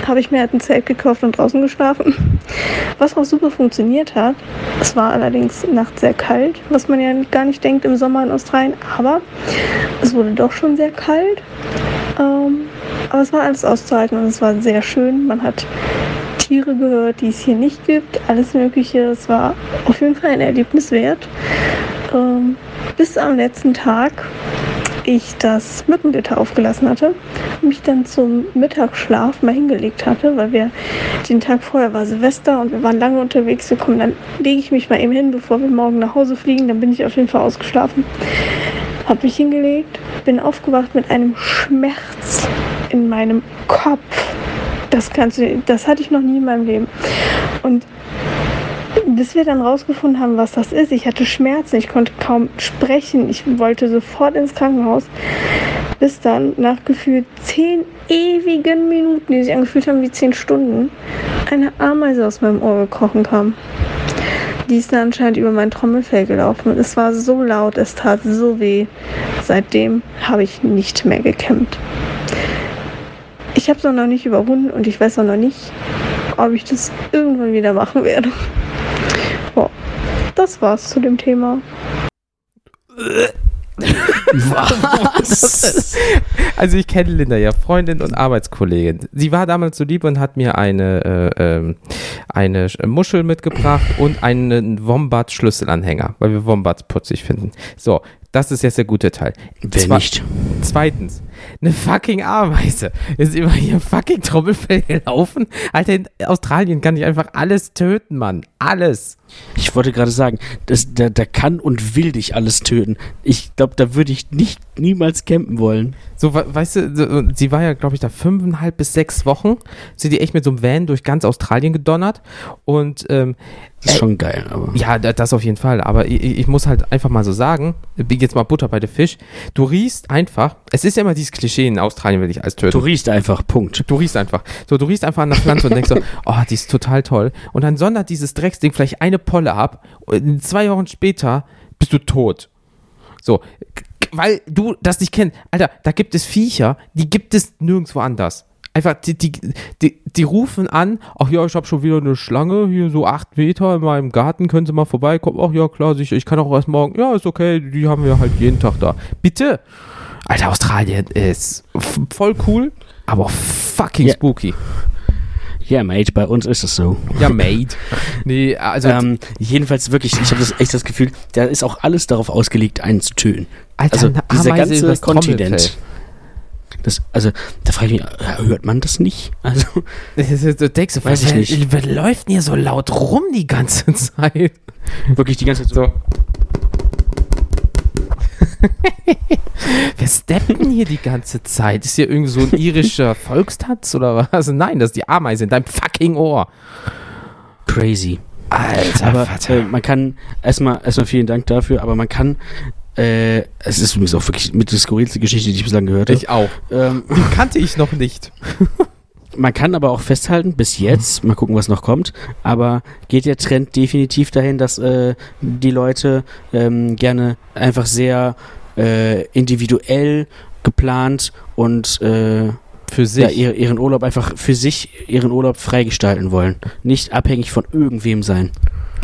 habe ich mir halt ein Zelt gekauft und draußen geschlafen. Was auch super funktioniert hat. Es war allerdings nachts sehr kalt, was man ja gar nicht denkt im Sommer in Australien. Aber es wurde doch schon sehr kalt. Ähm, aber es war alles auszuhalten und es war sehr schön. Man hat Tiere gehört, die es hier nicht gibt. Alles Mögliche. Es war auf jeden Fall ein Erlebnis wert. Ähm, bis am letzten Tag ich das Mückengitter aufgelassen hatte und mich dann zum Mittagsschlaf mal hingelegt hatte, weil wir den Tag vorher war Silvester und wir waren lange unterwegs. Wir kommen, dann lege ich mich mal eben hin, bevor wir morgen nach Hause fliegen. Dann bin ich auf jeden Fall ausgeschlafen. Hab mich hingelegt, bin aufgewacht mit einem Schmerz in meinem Kopf. Das kannst du, das hatte ich noch nie in meinem Leben. Und bis wir dann rausgefunden haben, was das ist, ich hatte Schmerzen, ich konnte kaum sprechen, ich wollte sofort ins Krankenhaus. Bis dann, nach gefühlt zehn ewigen Minuten, die sich angefühlt haben wie zehn Stunden, eine Ameise aus meinem Ohr gekrochen kam. Die ist dann anscheinend über mein Trommelfell gelaufen. Es war so laut, es tat so weh. Seitdem habe ich nicht mehr gekämpft. Ich habe es noch nicht überwunden und ich weiß auch noch nicht, ob ich das irgendwann wieder machen werde. Boah, das war's zu dem Thema. Was? Also ich kenne Linda ja, Freundin und Arbeitskollegin. Sie war damals so lieb und hat mir eine, äh, ähm, eine Muschel mitgebracht und einen Wombat-Schlüsselanhänger, weil wir Wombats putzig finden. So, das ist jetzt der gute Teil. Wer Zwe- nicht? Zweitens, eine fucking Ameise ist über ihr fucking Trommelfell gelaufen. Alter, in Australien kann ich einfach alles töten, Mann. Alles. Ich wollte gerade sagen, das, da, da kann und will dich alles töten. Ich glaube, da würde ich nicht niemals campen wollen. So, we- weißt du, sie war ja, glaube ich, da fünfeinhalb bis sechs Wochen. Sie die echt mit so einem Van durch ganz Australien gedonnert. Und ähm, Das ist Ey. schon geil, aber. ja, da- das auf jeden Fall. Aber ich, ich muss halt einfach mal so sagen, bieg jetzt mal Butter bei der Fisch. Du riechst einfach, es ist ja immer dieses Klischee in Australien, will ich alles töten. Du riechst einfach, Punkt. Du riechst einfach. So, du riechst einfach an der Pflanze und denkst so, oh, die ist total toll. Und dann sondert dieses Drecksding vielleicht eine Polle ab. Und zwei Wochen später bist du tot. So, weil du das nicht kennst. Alter, da gibt es Viecher, die gibt es nirgendwo anders. Einfach, die, die, die, die rufen an, ach ja, ich habe schon wieder eine Schlange, hier so acht Meter in meinem Garten, können Sie mal vorbeikommen? Ach ja, klar, sicher, ich kann auch erst morgen. Ja, ist okay, die haben wir halt jeden Tag da. Bitte! Alter, Australien ist voll cool, aber fucking Ja. spooky. Ja, mate, bei uns ist es so. Ja, mate. Nee, also, ähm, jedenfalls wirklich, ich habe das echt das Gefühl, da ist auch alles darauf ausgelegt, einen zu töten. Alter, also dieser ganze Kontinent. Das, also, da frage ich mich, äh, hört man das nicht? Also, Das Du denkst, Weiß ich nicht. läuft denn hier so laut rum die ganze Zeit? wirklich die ganze Zeit so. So. Wer steppt denn hier die ganze Zeit? Ist hier irgend so ein irischer Volkstanz oder was? Nein, das ist die Ameise in deinem fucking Ohr. crazy. Alter, Aber äh, man kann, erstmal, erstmal vielen Dank dafür, aber man kann, äh, es ist übrigens auch wirklich mit der skurrilste Geschichte, die ich bislang gehört habe. ich auch. Ähm, Die kannte ich noch nicht. man kann aber auch festhalten, bis jetzt, mal gucken, was noch kommt, aber geht der Trend definitiv dahin, dass äh, die Leute ähm, gerne einfach sehr äh, individuell geplant und äh, Für sich. ja, ihr, ihren Urlaub einfach für sich, ihren Urlaub freigestalten wollen. Nicht abhängig von irgendwem sein.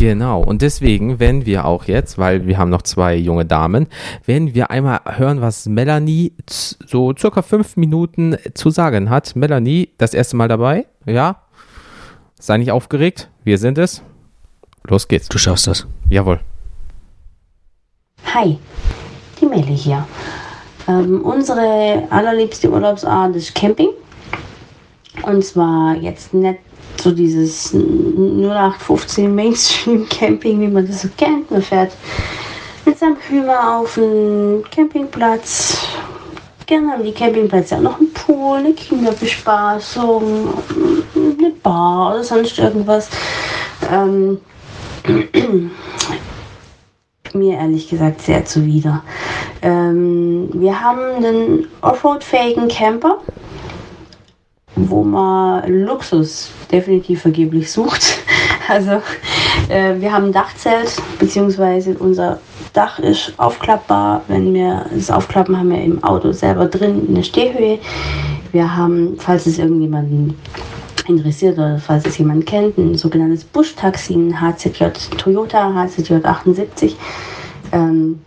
Genau, und deswegen werden wir auch jetzt, weil wir haben noch zwei junge Damen, werden wir einmal hören, was Melanie so circa fünf Minuten zu sagen hat. Melanie, das erste Mal dabei? Ja? Sei nicht aufgeregt, wir sind es. Los geht's. Du schaffst das. Jawohl. Hi, die Melle hier. Ähm, unsere allerliebste Urlaubsart ist Camping. Und zwar jetzt nicht so dieses 0815 Mainstream Camping, wie man das so kennt. Man fährt mit seinem Hümer auf einen Campingplatz. Gerne haben die Campingplätze auch noch einen Pool, eine Kinderbespaßung, eine Bar oder sonst irgendwas. Ähm, mir ehrlich gesagt sehr zuwider. Ähm, wir haben einen Offroad-fähigen Camper, wo man Luxus definitiv vergeblich sucht. Also äh, wir haben ein Dachzelt, beziehungsweise unser Dach ist aufklappbar. Wenn wir es aufklappen, haben wir im Auto selber drin eine Stehhöhe. Wir haben, falls es irgendjemanden interessiert oder falls es jemand kennt, ein sogenanntes Busch-Taxi, ein HZJ Toyota HZJ 78. Ähm,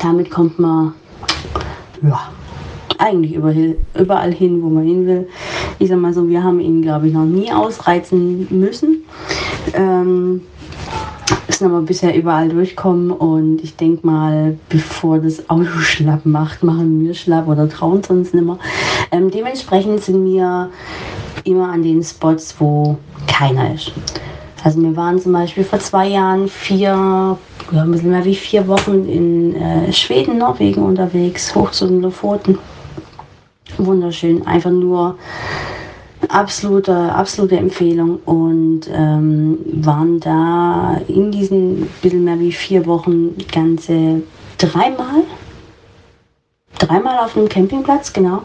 damit kommt man ja, eigentlich überall, überall hin, wo man hin will. Ich sag mal so, wir haben ihn, glaube ich, noch nie ausreizen müssen. Ähm, sind aber bisher überall durchkommen und ich denke mal, bevor das Auto schlapp macht, machen wir schlapp oder trauen nicht mehr. Ähm, dementsprechend sind wir immer an den Spots, wo keiner ist. Also wir waren zum Beispiel vor zwei Jahren vier, ja, ein bisschen mehr wie vier Wochen in äh, Schweden, Norwegen unterwegs, hoch zu den Lofoten. Wunderschön, einfach nur absolute, absolute Empfehlung und ähm, waren da in diesen bisschen mehr wie vier Wochen ganze dreimal, dreimal auf einem Campingplatz, genau.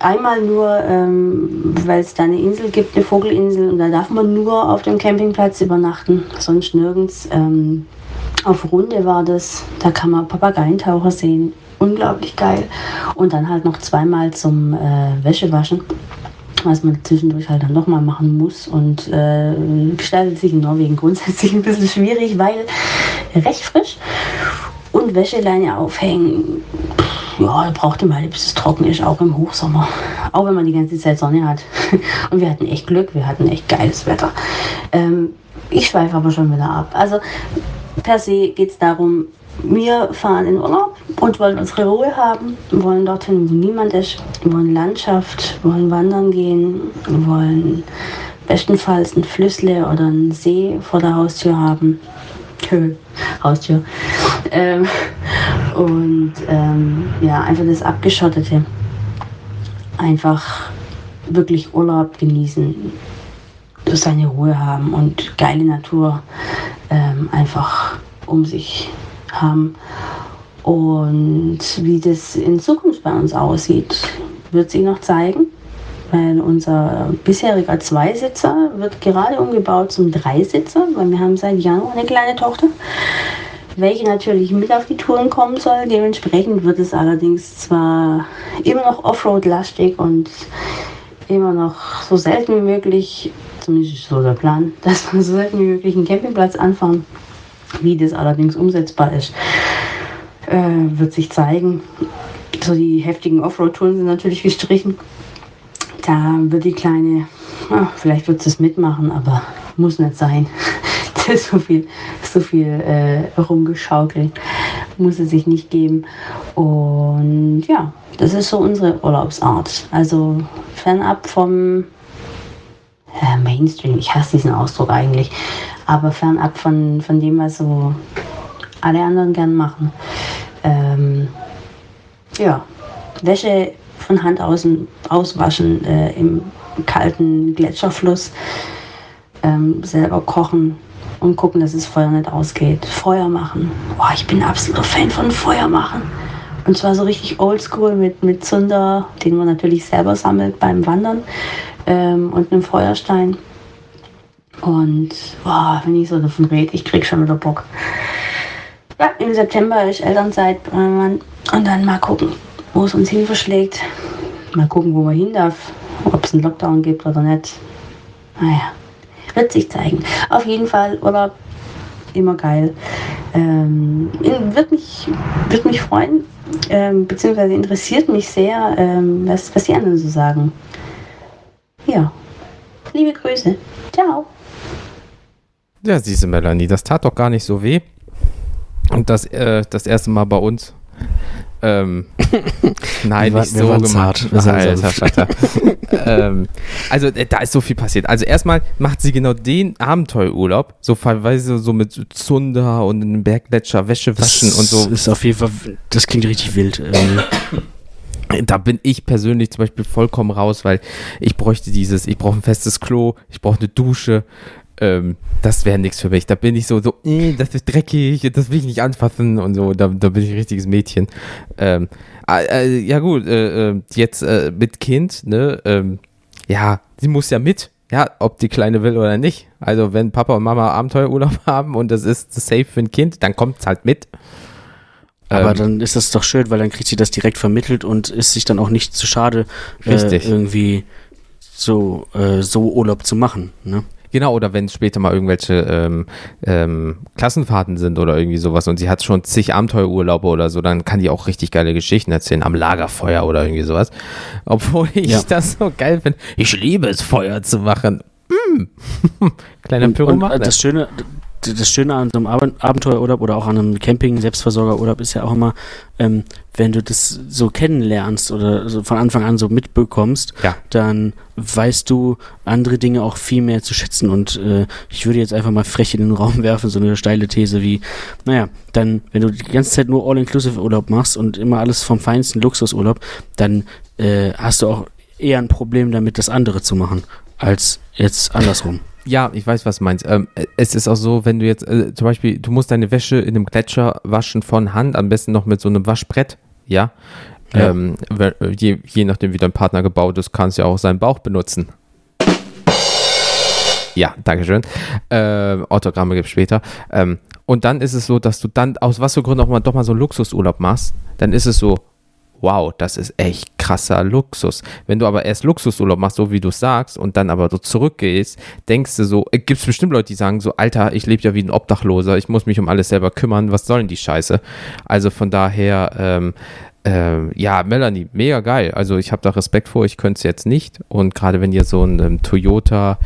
Einmal nur, ähm, weil es da eine Insel gibt, eine Vogelinsel, und da darf man nur auf dem Campingplatz übernachten, sonst nirgends. Ähm, auf Runde war das, da kann man Papageientaucher sehen, unglaublich geil. Und dann halt noch zweimal zum äh, Wäschewaschen, was man zwischendurch halt dann nochmal machen muss. Und äh, gestaltet sich in Norwegen grundsätzlich ein bisschen schwierig, weil recht frisch und Wäscheleine aufhängen. Ja, da braucht ihr mal, bis es trocken ist, auch im Hochsommer. Auch wenn man die ganze Zeit Sonne hat. Und wir hatten echt Glück, wir hatten echt geiles Wetter. Ähm, ich schweife aber schon wieder ab. Also per se geht es darum, wir fahren in Urlaub und wollen unsere Ruhe haben, wollen dorthin, wo niemand ist, wollen Landschaft, wollen wandern gehen, wollen bestenfalls ein Flüssle oder einen See vor der Haustür haben. Haustür. Ähm, und ähm, ja, einfach das Abgeschottete. Einfach wirklich Urlaub genießen, seine Ruhe haben und geile Natur ähm, einfach um sich haben. Und wie das in Zukunft bei uns aussieht, wird sich noch zeigen, weil unser bisheriger Zweisitzer wird gerade umgebaut zum Dreisitzer, weil wir haben seit Januar eine kleine Tochter, welche natürlich mit auf die Touren kommen soll. Dementsprechend wird es allerdings zwar immer noch Offroad-lastig und immer noch so selten wie möglich, zumindest so der Plan, dass wir so selten wie möglich einen Campingplatz anfahren. Wie das allerdings umsetzbar ist, äh, wird sich zeigen. So die heftigen Offroad-Touren sind natürlich gestrichen. Da wird die Kleine, oh, vielleicht wird sie es mitmachen, aber muss nicht sein. So viel, so viel äh, rumgeschaukelt. Muss es sich nicht geben. Und ja, das ist so unsere Urlaubsart. Also fernab vom äh, Mainstream, ich hasse diesen Ausdruck eigentlich, aber fernab von, von dem, was so alle anderen gern machen. Ähm, ja, Wäsche von Hand außen auswaschen äh, im kalten Gletscherfluss, ähm, selber kochen und gucken, dass das Feuer nicht ausgeht. Feuer machen. Boah, ich bin absoluter Fan von Feuer machen. Und zwar so richtig oldschool mit, mit Zunder, den man natürlich selber sammelt beim Wandern ähm, und einem Feuerstein. Und boah, wenn ich so davon rede, ich krieg schon wieder Bock. Ja, im September ist Elternzeit und dann mal gucken, wo es uns hin verschlägt. Mal gucken, wo man hin darf, ob es einen Lockdown gibt oder nicht. Naja, wird sich zeigen. Auf jeden Fall Urlaub immer geil. Ähm, wird, mich, wird mich freuen, ähm, beziehungsweise interessiert mich sehr, ähm, was, was die anderen so sagen. Ja, liebe Grüße. Ciao. Ja, siehste Melanie, das tat doch gar nicht so weh. Und das, äh, das erste Mal bei uns. Ähm, nein, nicht war- wir so gemacht. Alter. Vater. ähm, also äh, da ist so viel passiert. Also erstmal macht sie genau den Abenteuerurlaub, so teilweise so mit Zunder und einem Berggletscher, Wäsche waschen und so. ist auf jeden Fall, das klingt richtig wild. Ähm, Da bin ich persönlich zum Beispiel vollkommen raus, weil ich bräuchte dieses, ich brauche ein festes Klo, ich brauche eine Dusche. Ähm, das wäre nichts für mich. Da bin ich so, so, äh, das ist dreckig, das will ich nicht anfassen und so. Da, da bin ich ein richtiges Mädchen. Ähm, äh, ja gut, äh, äh, jetzt äh, mit Kind, ne? Ähm, ja, sie muss ja mit. Ja, ob die Kleine will oder nicht. Also wenn Papa und Mama Abenteuerurlaub haben und das ist safe für ein Kind, dann kommt's halt mit. aber Ähm, dann ist das doch schön, weil dann kriegt sie das direkt vermittelt und ist sich dann auch nicht zu schade, äh, Richtig. irgendwie so, äh, so Urlaub zu machen. Ne? Genau, oder wenn später mal irgendwelche ähm, ähm, Klassenfahrten sind oder irgendwie sowas und sie hat schon zig Abenteuerurlaube oder so, dann kann die auch richtig geile Geschichten erzählen am Lagerfeuer oder irgendwie sowas. Obwohl ich Ja. das so geil finde. Ich liebe es, Feuer zu machen. Mm. Kleiner Und, und Pyromaner. äh, das Schöne, d- das Schöne an so einem Aben- Abenteuerurlaub oder auch an einem Camping, Selbstversorgerurlaub ist ja auch immer, ähm, wenn du das so kennenlernst oder so von Anfang an so mitbekommst, Ja. dann weißt du andere Dinge auch viel mehr zu schätzen. Und äh, ich würde jetzt einfach mal frech in den Raum werfen, so eine steile These wie, naja, dann, wenn du die ganze Zeit nur All-Inclusive-Urlaub machst und immer alles vom feinsten Luxusurlaub, dann äh, hast du auch eher ein Problem damit, das andere zu machen, als jetzt andersrum. Ja, ich weiß, was du meinst. Ähm, es ist auch so, wenn du jetzt äh, zum Beispiel, du musst deine Wäsche in einem Gletscher waschen von Hand, am besten noch mit so einem Waschbrett, ja. Ja. Ähm, we- je, je nachdem, wie dein Partner gebaut ist, kannst du ja auch seinen Bauch benutzen. Ja, Dankeschön. Ähm, Autogramme gibt später. Ähm, und dann ist es so, dass du dann, aus was für Gründen auch mal doch mal so einen Luxusurlaub machst, dann ist es so, wow, das ist echt krasser Luxus. Wenn du aber erst Luxusurlaub machst, so wie du sagst, und dann aber so zurückgehst, denkst du so, äh, gibt es bestimmt Leute, die sagen so, Alter, ich lebe ja wie ein Obdachloser, ich muss mich um alles selber kümmern, was soll denn die Scheiße? Also von daher, ähm, ähm, ja, Melanie, mega geil. Also ich habe da Respekt vor, ich könnte es jetzt nicht. Und gerade wenn ihr so ein ähm, Toyota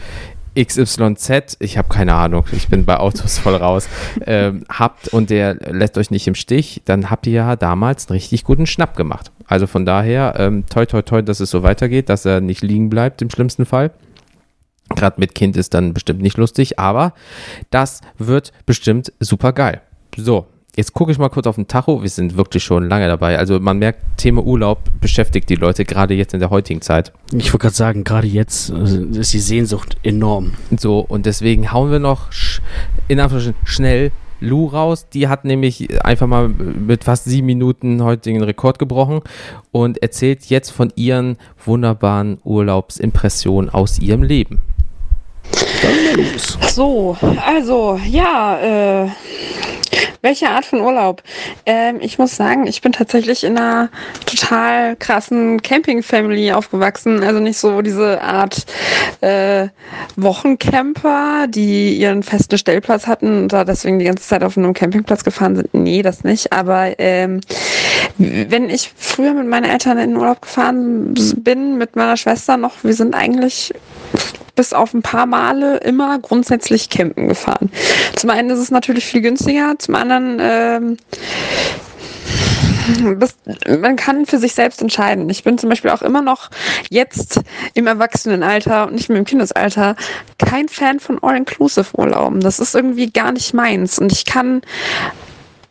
XYZ, ich habe keine Ahnung, ich bin bei Autos voll raus, ähm, habt und der lässt euch nicht im Stich, dann habt ihr ja damals einen richtig guten Schnapp gemacht. Also von daher, ähm, toi toi toi, dass es so weitergeht, dass er nicht liegen bleibt im schlimmsten Fall. Gerade mit Kind ist dann bestimmt nicht lustig, aber das wird bestimmt super geil. So, jetzt gucke ich mal kurz auf den Tacho. Wir sind wirklich schon lange dabei. Also man merkt, Thema Urlaub beschäftigt die Leute gerade jetzt in der heutigen Zeit. Ich wollte gerade sagen, gerade jetzt äh, ist die Sehnsucht enorm. So, und deswegen hauen wir noch sch- in Anführungsstrichen schnell Lou raus. Die hat nämlich einfach mal mit fast sieben Minuten heute den Rekord gebrochen und erzählt jetzt von ihren wunderbaren Urlaubsimpressionen aus ihrem Leben. So, also, ja, äh, welche Art von Urlaub? Ähm, ich muss sagen, ich bin tatsächlich in einer total krassen Camping-Family aufgewachsen. Also nicht so diese Art äh, Wochencamper, die ihren festen Stellplatz hatten und da deswegen die ganze Zeit auf einem Campingplatz gefahren sind. Nee, das nicht. Aber ähm, wenn ich früher mit meinen Eltern in den Urlaub gefahren bin, mit meiner Schwester noch, wir sind eigentlich bis auf ein paar Male immer grundsätzlich campen gefahren. Zum einen ist es natürlich viel günstiger, zum anderen ähm, das, man kann für sich selbst entscheiden. Ich bin zum Beispiel auch immer noch jetzt im Erwachsenenalter und nicht mehr im Kindesalter kein Fan von All-Inclusive-Urlauben. Das ist irgendwie gar nicht meins. Und ich kann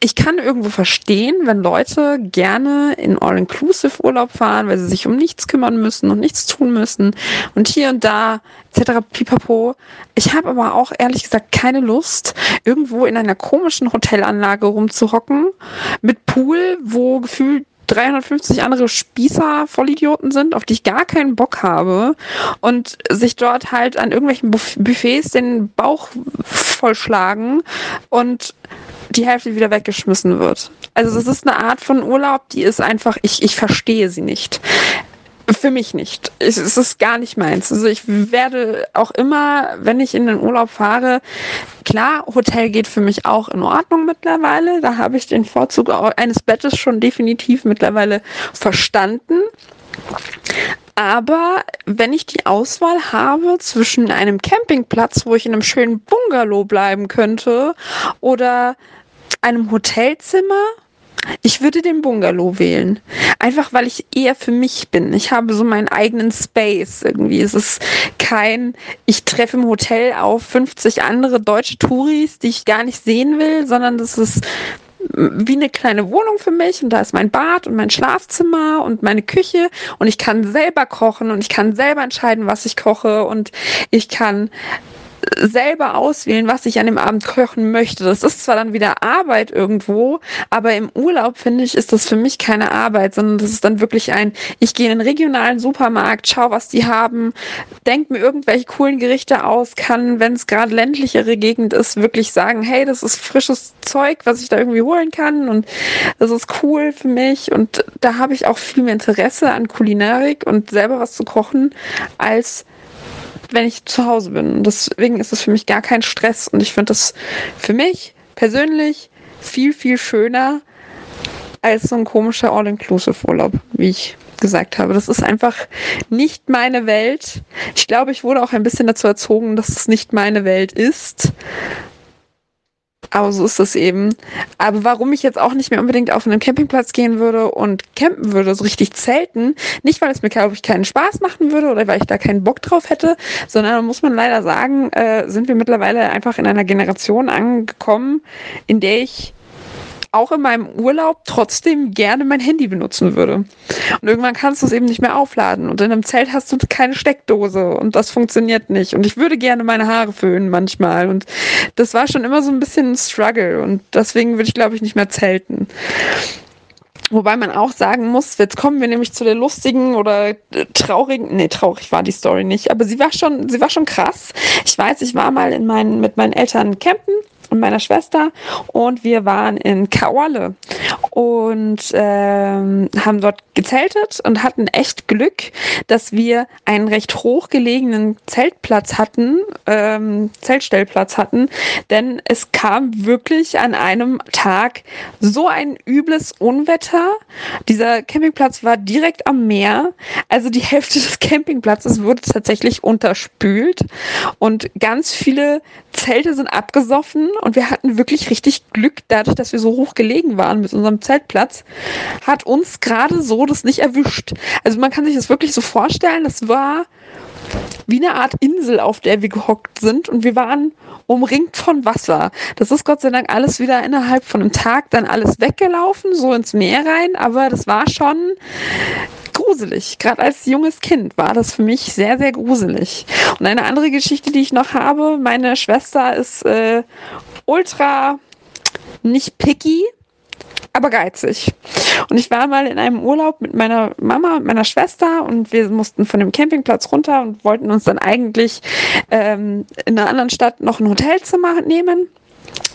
ich kann irgendwo verstehen, wenn Leute gerne in All-Inclusive-Urlaub fahren, weil sie sich um nichts kümmern müssen und nichts tun müssen und hier und da etc. pipapo. Ich habe aber auch ehrlich gesagt keine Lust, irgendwo in einer komischen Hotelanlage rumzuhocken mit Pool, wo gefühlt 350 andere Spießer Vollidioten sind, auf die ich gar keinen Bock habe und sich dort halt an irgendwelchen Buff Buffets den Bauch vollschlagen und die Hälfte wieder weggeschmissen wird. Also das ist eine Art von Urlaub, die ist einfach, ich, ich verstehe sie nicht. Für mich nicht. Es es ist gar nicht meins. Also ich werde auch immer, wenn ich in den Urlaub fahre, klar, Hotel geht für mich auch in Ordnung mittlerweile. Da habe ich den Vorzug eines Bettes schon definitiv mittlerweile verstanden. Aber wenn ich die Auswahl habe zwischen einem Campingplatz, wo ich in einem schönen Bungalow bleiben könnte, oder einem Hotelzimmer, ich würde den Bungalow wählen. Einfach weil ich eher für mich bin. Ich habe so meinen eigenen Space irgendwie. Es ist kein, ich treffe im Hotel auf 50 andere deutsche Touris, die ich gar nicht sehen will, sondern das ist wie eine kleine Wohnung für mich und da ist mein Bad und mein Schlafzimmer und meine Küche und ich kann selber kochen und ich kann selber entscheiden, was ich koche und ich kann selber auswählen, was ich an dem Abend kochen möchte. Das ist zwar dann wieder Arbeit irgendwo, aber im Urlaub finde ich, ist das für mich keine Arbeit, sondern das ist dann wirklich ein, ich gehe in den regionalen Supermarkt, schau, was die haben, denk mir irgendwelche coolen Gerichte aus, kann, wenn es gerade ländlichere Gegend ist, wirklich sagen, hey, das ist frisches Zeug, was ich da irgendwie holen kann und das ist cool für mich und da habe ich auch viel mehr Interesse an Kulinarik und selber was zu kochen, als wenn ich zu Hause bin. Und deswegen ist es für mich gar kein Stress. Und ich finde das für mich persönlich viel, viel schöner als so ein komischer All-Inclusive-Urlaub, wie ich gesagt habe. Das ist einfach nicht meine Welt. Ich glaube, ich wurde auch ein bisschen dazu erzogen, dass es nicht meine Welt ist. Aber so ist es eben. Aber warum ich jetzt auch nicht mehr unbedingt auf einen Campingplatz gehen würde und campen würde, so richtig zelten, nicht weil es mir, glaube ich, keinen Spaß machen würde oder weil ich da keinen Bock drauf hätte, sondern muss man leider sagen, äh, sind wir mittlerweile einfach in einer Generation angekommen, in der ich auch in meinem Urlaub trotzdem gerne mein Handy benutzen würde. Und irgendwann kannst du es eben nicht mehr aufladen. Und in einem Zelt hast du keine Steckdose und das funktioniert nicht. Und ich würde gerne meine Haare föhnen manchmal. Und das war schon immer so ein bisschen ein Struggle. Und deswegen würde ich, glaube ich, nicht mehr zelten. Wobei man auch sagen muss, jetzt kommen wir nämlich zu der lustigen oder äh, traurigen, nee, traurig war die Story nicht, aber sie war schon, sie war schon krass. Ich weiß, ich war mal in meinen, mit meinen Eltern campen und meiner Schwester. Und wir waren in Kaole und ähm, haben dort gezeltet und hatten echt Glück, dass wir einen recht hochgelegenen Zeltplatz hatten, ähm, Zeltstellplatz hatten, denn es kam wirklich an einem Tag so ein übles Unwetter. Dieser Campingplatz war direkt am Meer, also die Hälfte des Campingplatzes wurde tatsächlich unterspült. Und ganz viele Zelte sind abgesoffen und wir hatten wirklich richtig Glück, dadurch, dass wir so hoch gelegen waren mit unserem Zeltplatz, hat uns gerade so das nicht erwischt. Also man kann sich das wirklich so vorstellen, das war wie eine Art Insel, auf der wir gehockt sind und wir waren umringt von Wasser. Das ist Gott sei Dank alles wieder innerhalb von einem Tag dann alles weggelaufen, so ins Meer rein, aber das war schon gruselig. Gerade als junges Kind war das für mich sehr, sehr gruselig. Und eine andere Geschichte, die ich noch habe, meine Schwester ist äh, ultra nicht picky, aber geizig. Und ich war mal in einem Urlaub mit meiner Mama und meiner Schwester und wir mussten von dem Campingplatz runter und wollten uns dann eigentlich ähm, in einer anderen Stadt noch ein Hotelzimmer nehmen.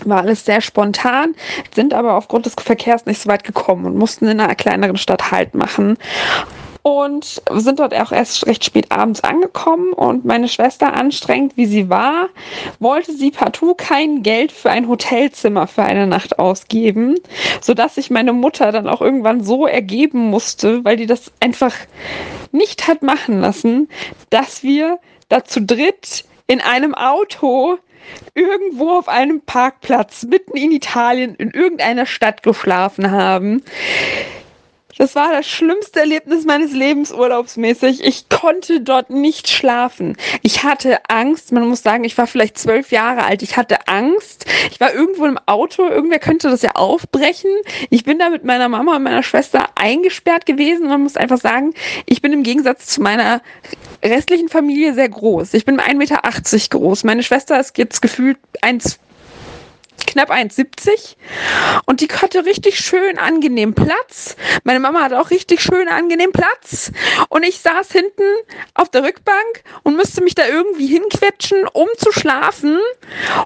War alles sehr spontan, sind aber aufgrund des Verkehrs nicht so weit gekommen und mussten in einer kleineren Stadt Halt machen und sind dort auch erst recht spät abends angekommen und meine Schwester, anstrengend wie sie war, wollte sie partout kein Geld für ein Hotelzimmer für eine Nacht ausgeben, sodass sich meine Mutter dann auch irgendwann so ergeben musste, weil die das einfach nicht hat machen lassen, dass wir da zu dritt in einem Auto irgendwo auf einem Parkplatz mitten in Italien in irgendeiner Stadt geschlafen haben. Das war das schlimmste Erlebnis meines Lebens urlaubsmäßig. Ich konnte dort nicht schlafen. Ich hatte Angst. Man muss sagen, ich war vielleicht zwölf Jahre alt. Ich hatte Angst. Ich war irgendwo im Auto. Irgendwer könnte das ja aufbrechen. Ich bin da mit meiner Mama und meiner Schwester eingesperrt gewesen. Man muss einfach sagen, ich bin im Gegensatz zu meiner restlichen Familie sehr groß. Ich bin 1,80 Meter groß. Meine Schwester ist jetzt gefühlt 1, knapp 1,70 und die hatte richtig schön angenehm Platz. Meine Mama hat auch richtig schön angenehm Platz und ich saß hinten auf der Rückbank und müsste mich da irgendwie hinquetschen, um zu schlafen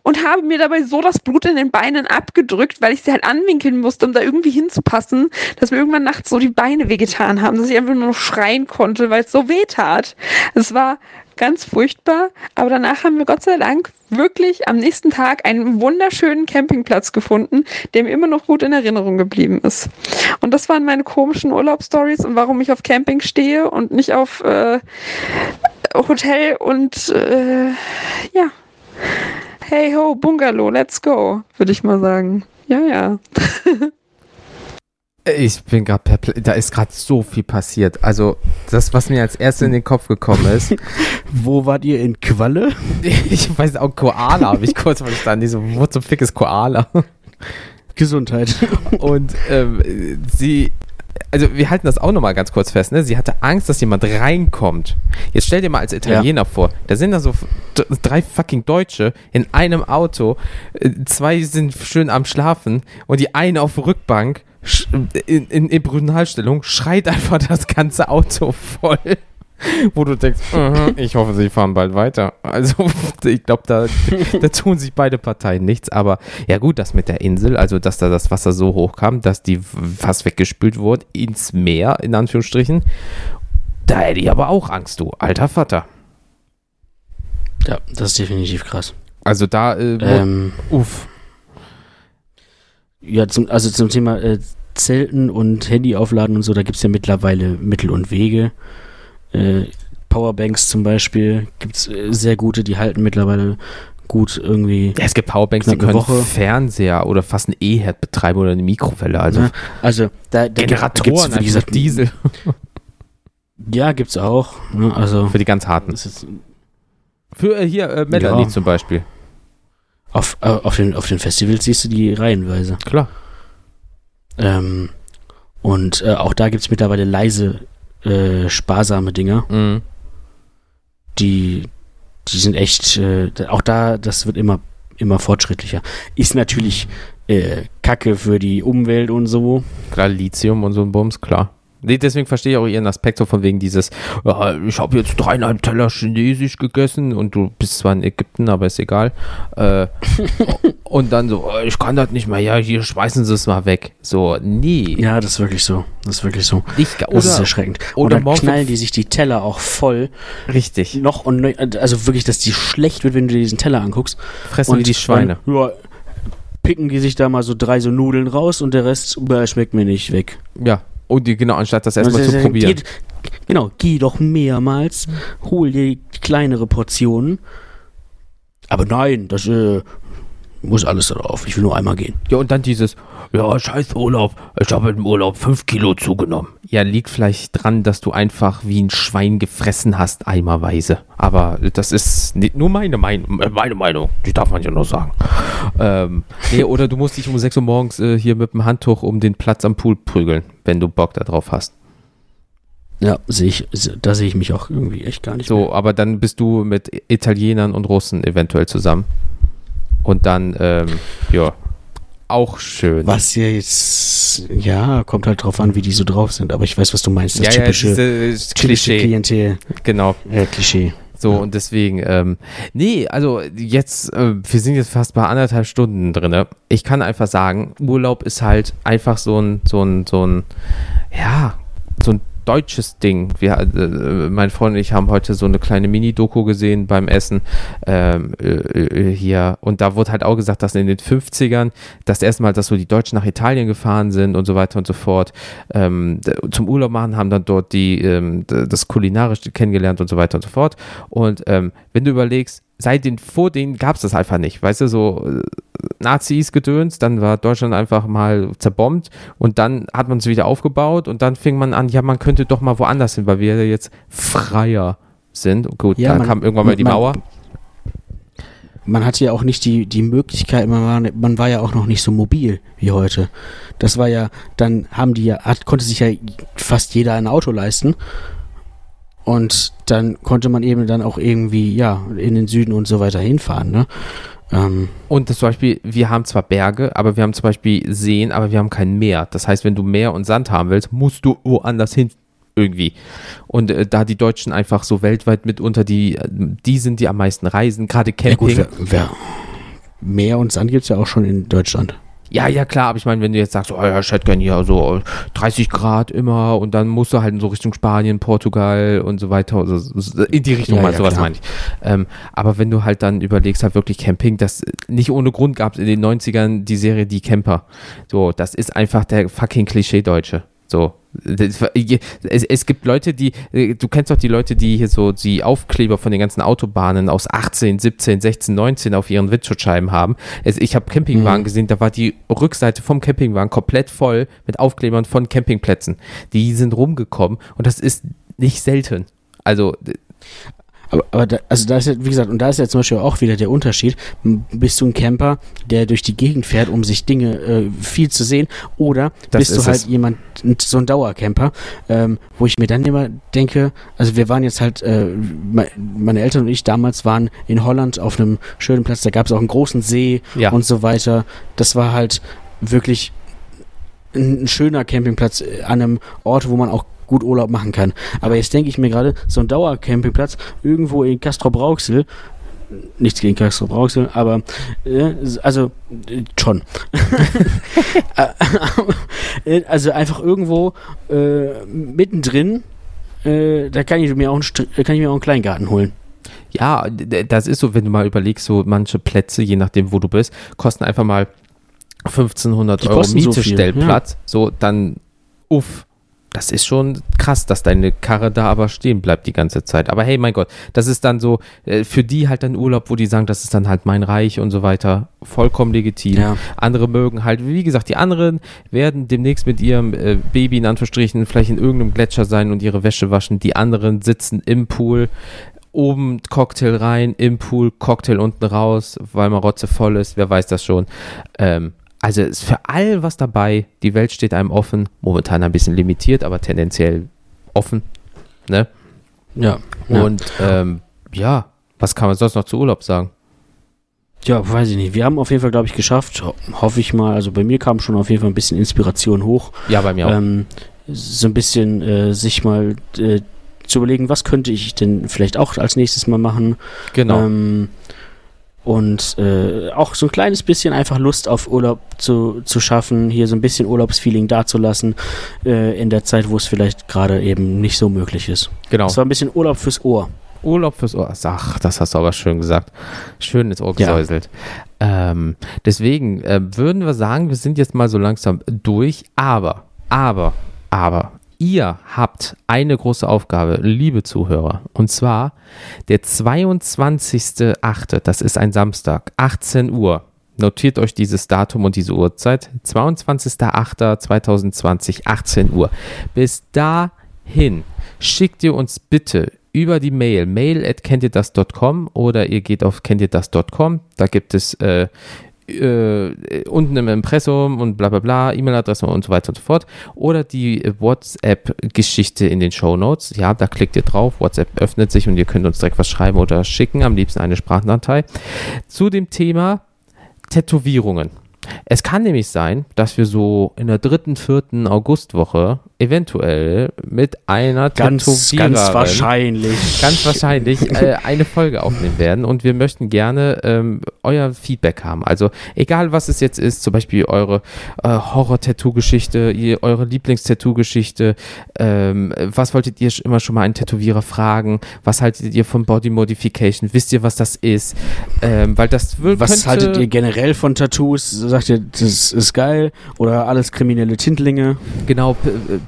und habe mir dabei so das Blut in den Beinen abgedrückt, weil ich sie halt anwinkeln musste, um da irgendwie hinzupassen, dass mir irgendwann nachts so die Beine wehgetan haben, dass ich einfach nur noch schreien konnte, weil es so weh tat. Es war ganz furchtbar. Aber danach haben wir Gott sei Dank wirklich am nächsten Tag einen wunderschönen Campingplatz gefunden, der mir immer noch gut in Erinnerung geblieben ist. Und das waren meine komischen Urlaubsstories und warum ich auf Camping stehe und nicht auf äh, Hotel und äh, ja. Hey ho, Bungalow, let's go, würde ich mal sagen. Ja, ja. Ich bin gerade perplex. Da ist gerade so viel passiert. Also, das, was mir als erstes in den Kopf gekommen ist. Wo wart ihr in Qualle? ich weiß auch, Koala habe ich kurz verstanden. Diese, wo zum Fick ist Koala? Gesundheit. Und ähm, sie. Also, wir halten das auch nochmal ganz kurz fest. Ne? Sie hatte Angst, dass jemand reinkommt. Jetzt stell dir mal als Italiener ja. vor, da sind da so drei fucking Deutsche in einem Auto. Äh, zwei sind schön am Schlafen und die eine auf Rückbank in, in, in Brunalstellung schreit einfach das ganze Auto voll. Wo du denkst, uh -huh, ich hoffe, sie fahren bald weiter. Also, ich glaube, da, da tun sich beide Parteien nichts. Aber ja, gut, das mit der Insel, also dass da das Wasser so hoch kam, dass die fast weggespült wurde ins Meer, in Anführungsstrichen. Da hätte ich aber auch Angst, du alter Vater. Ja, das ist definitiv krass. Also da, äh, ähm, uff. Ja, zum, also zum Thema äh, Zelten und Handy aufladen und so, da gibt es ja mittlerweile Mittel und Wege. Äh, Powerbanks zum Beispiel gibt es äh, sehr gute, die halten mittlerweile gut irgendwie. Ja, es gibt Powerbanks, die können Woche. Fernseher oder fast ein E-Herd betreiben oder eine Mikrowelle. Also, ja, also da, da Generatoren, für diese Diesel. ja, gibt's auch. Ne, also für die ganz harten. Für äh, hier äh, Melanie ja. zum Beispiel. Auf, äh, auf, den, auf den Festivals siehst du die reihenweise. Klar. Ähm, und äh, auch da gibt es mittlerweile leise, äh, sparsame Dinger. Mhm. Die, die sind echt, äh, auch da, das wird immer, immer fortschrittlicher. Ist natürlich äh, Kacke für die Umwelt und so. Klar, Lithium und so ein Bums, klar. Nee, deswegen verstehe ich auch ihren Aspekt so von wegen dieses, ja, ich habe jetzt dreieinhalb Teller Chinesisch gegessen und du bist zwar in Ägypten, aber ist egal. Äh, und dann so, ich kann das nicht mehr, ja, hier schmeißen sie es mal weg. So, nee. Ja, das ist wirklich so. Das ist wirklich so. Ich, oder, das ist erschreckend. Oder, oder knallen die sich die Teller auch voll. Richtig. Noch und also wirklich, dass die schlecht wird, wenn du dir diesen Teller anguckst. Fressen wie die Schweine. Dann, ja, picken die sich da mal so drei so Nudeln raus und der Rest schmeckt mir nicht weg. Ja, Oh, die, genau, anstatt das erstmal also, zu probieren. Geht, genau, geh doch mehrmals, hol dir kleinere Portionen. Aber nein, das, äh, muss alles da drauf. Ich will nur einmal gehen. Ja, und dann dieses, ja, scheiß Urlaub, ich habe im Urlaub fünf Kilo zugenommen. Ja, liegt vielleicht dran, dass du einfach wie ein Schwein gefressen hast, eimerweise. Aber das ist nicht nur meine, mein, meine Meinung, die darf man ja noch sagen. Ähm, nee, oder du musst dich um 6 Uhr morgens äh, hier mit dem Handtuch um den Platz am Pool prügeln, wenn du Bock darauf hast. Ja, sehe ich, da sehe ich mich auch irgendwie echt gar nicht. So, mehr. aber dann bist du mit Italienern und Russen eventuell zusammen. Und dann, ähm, ja, auch schön. Was jetzt, ja, kommt halt drauf an, wie die so drauf sind. Aber ich weiß, was du meinst. Das ja, typische, ja, dieses typische Klischee. Klientel. Genau. Äh, Klischee. So, und deswegen, ähm, nee, also jetzt, äh, wir sind jetzt fast bei anderthalb Stunden drin. Ich kann einfach sagen, Urlaub ist halt einfach so ein, so ein, so ein, ja, so ein deutsches Ding. Wir, äh, mein Freund und ich haben heute so eine kleine Mini-Doku gesehen beim Essen ähm, äh, äh, hier. Und da wurde halt auch gesagt, dass in den 50ern das erste Mal, dass so die Deutschen nach Italien gefahren sind und so weiter und so fort. Ähm, zum Urlaub machen, haben dann dort die, ähm, das Kulinarische kennengelernt und so weiter und so fort. Und ähm, wenn du überlegst, seit den, vor denen gab es das einfach nicht. Weißt du, so äh, Nazis gedöns, dann war Deutschland einfach mal zerbombt und dann hat man es wieder aufgebaut und dann fing man an, ja, man könnte doch mal woanders hin, weil wir ja jetzt freier sind. Gut, Ja, da man- kam irgendwann mal die man- Mauer. Man hatte ja auch nicht die, die Möglichkeit, man war, man war ja auch noch nicht so mobil wie heute. Das war ja, dann haben die ja, hat, konnte sich ja fast jeder ein Auto leisten. Und dann konnte man eben dann auch irgendwie, ja, in den Süden und so weiter hinfahren, ne? Ähm, Und das zum Beispiel, wir haben zwar Berge, aber wir haben zum Beispiel Seen, aber wir haben kein Meer. Das heißt, wenn du Meer und Sand haben willst, musst du woanders hin irgendwie. Und äh, da die Deutschen einfach so weltweit mitunter die, äh, die sind, die am meisten reisen, gerade ja Camping. gut, wer, wer, Meer und Sand gibt's ja auch schon in Deutschland. Ja, ja, klar, aber ich meine, wenn du jetzt sagst, oh ja, gerne hier so äh, 30 Grad immer und dann musst du halt in so Richtung Spanien, Portugal und so weiter, also so- in die Richtung Ja, mal, ja, sowas klar. meine ich. Ähm, aber wenn du halt dann überlegst, halt wirklich Camping, das nicht ohne Grund gab es in den 90ern die Serie Die Camper. So, das ist einfach der fucking Klischee-Deutsche. So. Es, es gibt Leute, die, äh, du kennst doch die Leute, die hier so die Aufkleber von den ganzen Autobahnen aus 18, 17, 16, 19 auf ihren Windschutzscheiben haben. Es, ich habe Campingwagen Mhm. gesehen, da war die Rückseite vom Campingwagen komplett voll mit Aufklebern von Campingplätzen. Die sind rumgekommen und das ist nicht selten. Also, Aber, aber da, also da ist ja, wie gesagt, und da ist ja zum Beispiel auch wieder der Unterschied. Bist du ein Camper, der durch die Gegend fährt, um sich Dinge äh, viel zu sehen, oder Das bist du halt es. jemand, so ein Dauercamper, ähm, wo ich mir dann immer denke, also wir waren jetzt halt, äh, me- meine Eltern und ich damals waren in Holland auf einem schönen Platz, da gab es auch einen großen See ja. und so weiter. Das war halt wirklich ein, ein schöner Campingplatz äh, an einem Ort, wo man auch gut Urlaub machen kann. Aber jetzt denke ich mir gerade, so ein Dauercampingplatz irgendwo in Castrop-Rauxel, nichts gegen Castrop-Rauxel, aber äh, also äh, schon. Äh, also einfach irgendwo äh, mittendrin, äh, da kann ich mir auch einen, Str- kann ich mir auch einen Kleingarten holen. Ja, das ist so, wenn du mal überlegst, so manche Plätze, je nachdem, wo du bist, kosten einfach mal 1500 Die Euro kosten so viel, Mietestellplatz. So, dann, uff, das ist schon krass, dass deine Karre da aber stehen bleibt die ganze Zeit. Aber hey, mein Gott, das ist dann so, äh, für die halt ein Urlaub, wo die sagen, das ist dann halt mein Reich und so weiter. Vollkommen legitim. Ja. Andere mögen halt, wie gesagt, die anderen werden demnächst mit ihrem äh, Baby in Anführungsstrichen vielleicht in irgendeinem Gletscher sein und ihre Wäsche waschen. Die anderen sitzen im Pool, oben Cocktail rein, im Pool Cocktail unten raus, weil man rotze voll ist, wer weiß das schon. Ähm, also ist für all was dabei, die Welt steht einem offen, momentan ein bisschen limitiert, aber tendenziell offen. Ne? Ja. ja. Und ähm, ja, was kann man sonst noch zu Urlaub sagen? Ja, weiß ich nicht. Wir haben auf jeden Fall, glaube ich, geschafft, ho hoffe ich mal. Also bei mir kam schon auf jeden Fall ein bisschen Inspiration hoch. Ja, bei mir auch. Ähm, so ein bisschen äh, sich mal äh, zu überlegen, was könnte ich denn vielleicht auch als nächstes mal machen. genau. Ähm, und äh, auch so ein kleines bisschen einfach Lust auf Urlaub zu, zu schaffen, hier so ein bisschen Urlaubsfeeling dazulassen, äh, in der Zeit, wo es vielleicht gerade eben nicht so möglich ist. genau. Es war ein bisschen Urlaub fürs Ohr. Urlaub fürs Ohr. Ach, das hast du aber schön gesagt. Schön ins Ohr Ja. gesäuselt. Ähm, deswegen äh, würden wir sagen, wir sind jetzt mal so langsam durch, aber, aber, aber, ihr habt eine große Aufgabe, liebe Zuhörer. Und zwar der 22.8., das ist ein Samstag, 18 Uhr. Notiert euch dieses Datum und diese Uhrzeit. 22.08.2020, 18 Uhr. Bis dahin schickt ihr uns bitte über die Mail, mail at kenntierdas.com oder ihr geht auf kenntierdas.com. Da gibt es äh, äh, unten im Impressum und bla bla bla, E-Mail-Adresse und so weiter und so fort. Oder die WhatsApp-Geschichte in den Show Notes. Ja, da klickt ihr drauf, WhatsApp öffnet sich und ihr könnt uns direkt was schreiben oder schicken, am liebsten eine Sprachnachricht. Zu dem Thema Tätowierungen. Es kann nämlich sein, dass wir so in der dritten, vierten Augustwoche eventuell mit einer Ganz, ganz wahrscheinlich. ganz wahrscheinlich äh, eine Folge aufnehmen werden und wir möchten gerne ähm, euer Feedback haben. Also egal was es jetzt ist, zum Beispiel eure äh, Horror-Tattoo-Geschichte, eure Lieblings-Tattoo-Geschichte, ähm, was wolltet ihr immer schon mal einen Tätowierer fragen? Was haltet ihr von Body Modification? Wisst ihr, was das ist? Ähm, weil das will, Was haltet ihr generell von Tattoos? Sagt ihr, das ist geil? Oder alles kriminelle Tintlinge? Genau,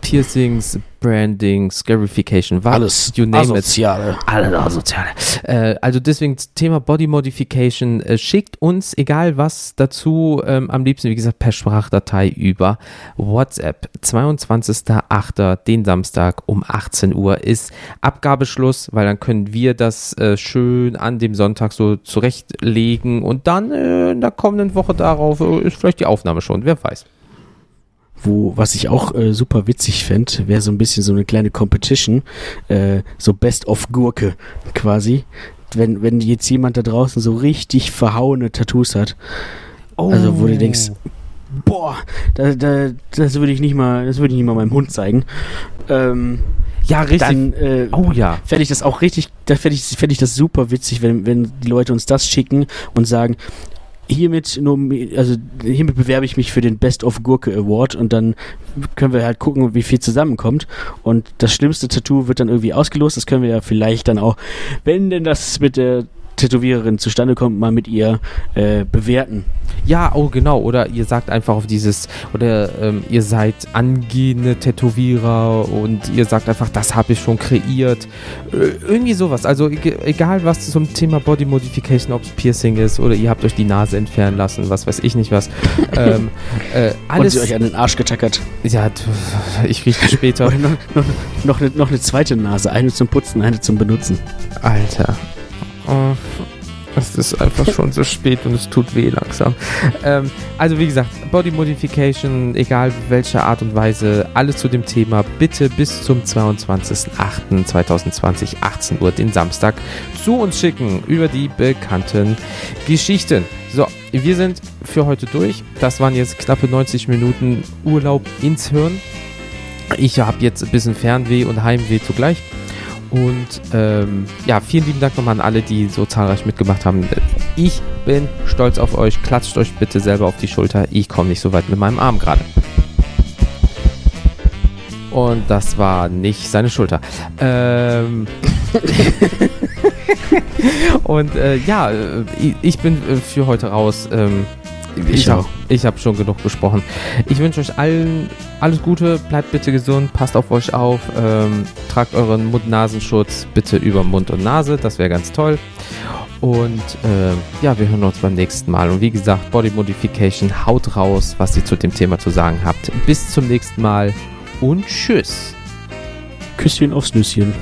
Piercings, Branding, Scarification, was? Alles you name it. asoziale. Alle asoziale. Äh, also deswegen Thema Body Modification. Äh, schickt uns, egal was dazu, ähm, am liebsten, wie gesagt, per Sprachdatei über WhatsApp. 22.08. den Samstag um 18 Uhr ist Abgabeschluss, weil dann können wir das äh, schön an dem Sonntag so zurechtlegen und dann äh, in der kommenden Woche darauf äh, ist vielleicht die Aufnahme schon, wer weiß. Wo, was ich auch äh, super witzig fände, wäre so ein bisschen so eine kleine Competition, äh, so Best of Gurke quasi. Wenn, wenn jetzt jemand da draußen so richtig verhauene Tattoos hat. Also wo du denkst, boah, da, da, das würde ich nicht mal, das würde ich nicht mal meinem Hund zeigen. Ähm, Ja, richtig. dann äh, oh ja. fände ich das auch richtig, da fände ich, fänd ich das super witzig, wenn, wenn die Leute uns das schicken und sagen, hiermit, nomi- also hiermit bewerbe ich mich für den Best of Gurke Award und dann können wir halt gucken, wie viel zusammenkommt. Und das schlimmste Tattoo wird dann irgendwie ausgelost. Das können wir ja vielleicht dann auch, wenn denn das mit der Tätowiererin zustande kommt, mal mit ihr äh, bewerten. Ja, oh genau. Oder ihr sagt einfach auf dieses, oder ähm, ihr seid angehende Tätowierer und ihr sagt einfach, das habe ich schon kreiert. Äh, irgendwie sowas. Also eg- egal was zum Thema Body Modification, ob es Piercing ist oder ihr habt euch die Nase entfernen lassen, was weiß ich nicht was. ähm, äh, Und alles. sie euch an den Arsch getackert. ja, ich rieche später. Noch, noch, noch, eine, noch eine zweite Nase. Eine zum Putzen, eine zum Benutzen. Alter. Oh, es ist einfach schon so spät und es tut weh langsam. Ähm, also wie gesagt, Body Modification, egal welche Art und Weise, alles zu dem Thema, bitte bis zum 22.08.2020, 18 Uhr, den Samstag, zu uns schicken über die bekannten Geschichten. So, wir sind für heute durch. Das waren jetzt knappe 90 Minuten Urlaub ins Hirn. Ich habe jetzt ein bisschen Fernweh und Heimweh zugleich. Und ähm, ja, vielen lieben Dank nochmal an alle, die so zahlreich mitgemacht haben. Ich bin stolz auf euch. Klatscht euch bitte selber auf die Schulter. Ich komme nicht so weit mit meinem Arm gerade. Und das war nicht seine Schulter. Ähm. Und äh, ja, äh, ich- bin äh, für heute raus. Ähm, Ich hab- auch. Ich habe schon genug besprochen. Ich wünsche euch allen alles Gute, bleibt bitte gesund, passt auf euch auf, ähm, tragt euren Mund-Nasenschutz bitte über Mund und Nase, das wäre ganz toll. Und ähm, ja, wir hören uns beim nächsten Mal. Und wie gesagt, Body Modification, haut raus, was ihr zu dem Thema zu sagen habt. Bis zum nächsten Mal und tschüss. Küsschen aufs Nüsschen.